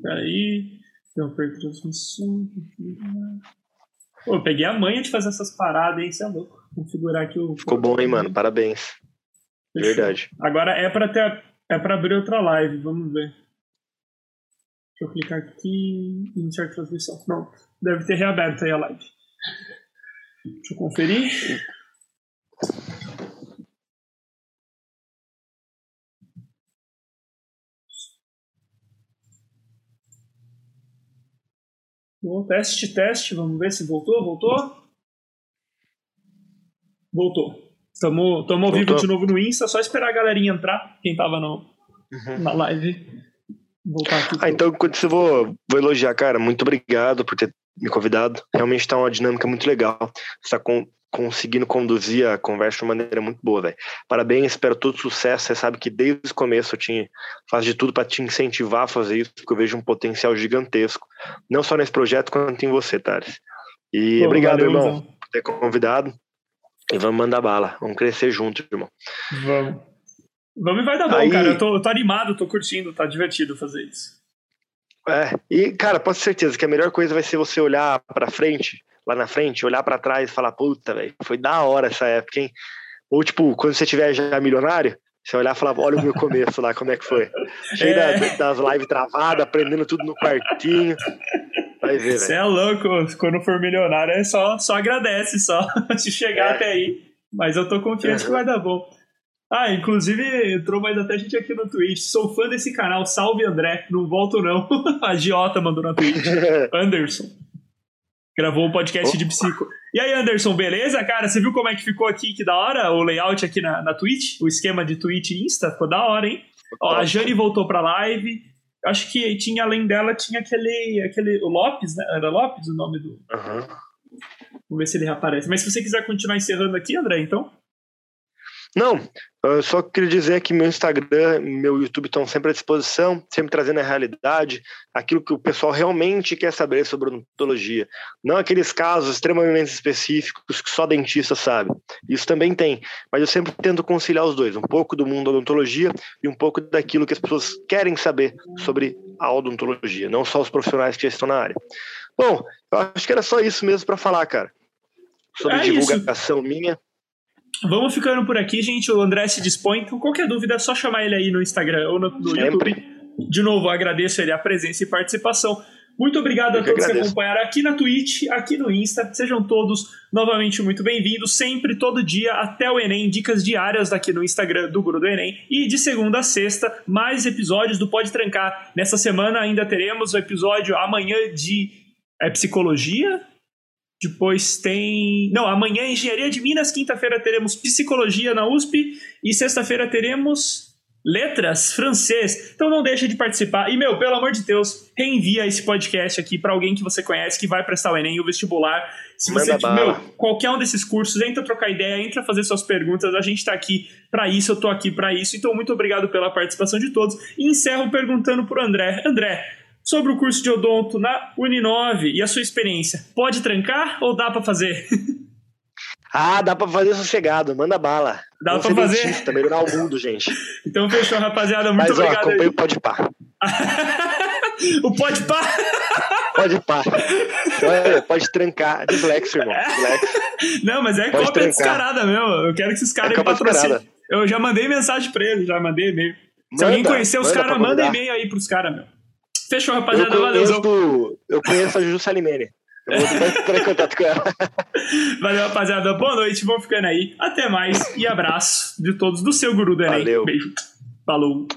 Peraí. Eu perco transmissão. Pô, eu peguei a manha de fazer essas paradas, hein? Você é louco. Configurar aqui o. Ficou bom, hein, mano? Parabéns. Verdade. Agora é para ter é para abrir outra live, vamos ver. Deixa eu clicar aqui iniciar transmissão. Não, deve ter reaberto aí a live. Deixa eu conferir. Bom, teste, teste, vamos ver se voltou, voltou. Voltou. Tamo, tamo ao vivo de novo no Insta, só esperar a galerinha entrar, quem tava no, uhum. na live. Voltar aqui. Ah, então quando você vou, vou elogiar, cara, muito obrigado por ter me convidado. Realmente tá uma dinâmica muito legal. Você tá com, conseguindo conduzir a conversa de uma maneira muito boa, velho. Parabéns, espero todo sucesso. Você sabe que desde o começo eu tinha, faço de tudo para te incentivar a fazer isso, porque eu vejo um potencial gigantesco, não só nesse projeto, quanto em você, Thales. E Pô, obrigado, valeu, irmão, então. por ter convidado. E vamos mandar bala. Vamos crescer juntos, irmão. Vamos. Vamos e vai dar bom, Aí... cara. Eu tô, eu tô animado, tô curtindo, tá divertido fazer isso. É, e, cara, posso ter certeza que a melhor coisa vai ser você olhar pra frente, lá na frente, olhar para trás e falar, puta, velho, foi da hora essa época, hein? Ou, tipo, quando você tiver já milionário, você olhar e falar, olha o meu começo lá, como é que foi. Cheio é. das lives travadas, aprendendo tudo no quartinho. Vai ver, Você é louco, quando for milionário, é só, só agradece, só se chegar é. até aí. Mas eu tô confiante uhum. que vai dar bom. Ah, inclusive entrou mais até gente aqui no Twitch. Sou fã desse canal, salve André. Não volto não. A Giota mandou na Twitch. Anderson. Gravou um podcast de psico. E aí, Anderson, beleza? Cara, você viu como é que ficou aqui? Que da hora o layout aqui na, na Twitch? O esquema de Twitch e Insta? Ficou da hora, hein? Ó, a Jane voltou pra live acho que tinha além dela tinha aquele aquele o Lopes né? Era Lopes o nome do uhum. vamos ver se ele reaparece. Mas se você quiser continuar encerrando aqui André então não, eu só queria dizer que meu Instagram, meu YouTube estão sempre à disposição, sempre trazendo a realidade, aquilo que o pessoal realmente quer saber sobre odontologia. Não aqueles casos extremamente específicos que só dentista sabe. Isso também tem, mas eu sempre tento conciliar os dois, um pouco do mundo da odontologia e um pouco daquilo que as pessoas querem saber sobre a odontologia, não só os profissionais que já estão na área. Bom, eu acho que era só isso mesmo para falar, cara. Sobre é divulgação isso. minha. Vamos ficando por aqui, gente. O André se dispõe. Então, qualquer dúvida é só chamar ele aí no Instagram ou no, no YouTube. De novo, agradeço ele a presença e participação. Muito obrigado Eu a todos que, que acompanharam aqui na Twitch, aqui no Insta. Sejam todos novamente muito bem-vindos. Sempre, todo dia, até o Enem. Dicas diárias daqui no Instagram do Guru do Enem. E de segunda a sexta, mais episódios do Pode Trancar. Nessa semana ainda teremos o episódio amanhã de é, psicologia, depois tem. Não, amanhã é Engenharia de Minas, quinta-feira teremos Psicologia na USP e sexta-feira teremos Letras, francês. Então não deixa de participar. E, meu, pelo amor de Deus, reenvia esse podcast aqui para alguém que você conhece que vai prestar o Enem e o vestibular. Se você, meu, qualquer um desses cursos, entra trocar ideia, entra fazer suas perguntas. A gente tá aqui para isso, eu tô aqui para isso. Então, muito obrigado pela participação de todos. E encerro perguntando pro André. André, sobre o curso de odonto na Uninove e a sua experiência. Pode trancar ou dá para fazer? Ah, dá pra fazer sossegado, manda bala. Dá Vamos pra fazer? Dentista, melhorar o mundo, gente. Então fechou, rapaziada. Muito Mas, obrigado. Ó, acompanha o Pode Pá. o Pode Pá? Pode pá. pode trancar. Dislexo, irmão. Dislexo. Não, mas é pode cópia trancar. descarada mesmo. Eu quero que esses caras é patrocinem. Eu já mandei mensagem pra eles, já mandei e-mail. Se alguém conhecer os caras, manda e-mail aí pros caras, meu. Fechou, rapaziada. Eu conheço, Valeu. Eu conheço a Juju Salimene. Eu vou entrar em contato com ela. Valeu, rapaziada. Boa noite. Vamos ficando aí. Até mais. E abraço de todos do seu Guru do Enem. Valeu. Beijo. Falou.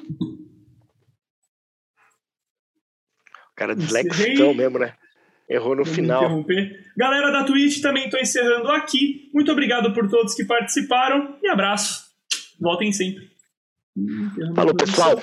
O cara dislexão mesmo, né? Errou no final. Interromper. Galera da Twitch, também estou encerrando aqui. Muito obrigado por todos que participaram e abraço. Voltem sempre. Falou, pessoal.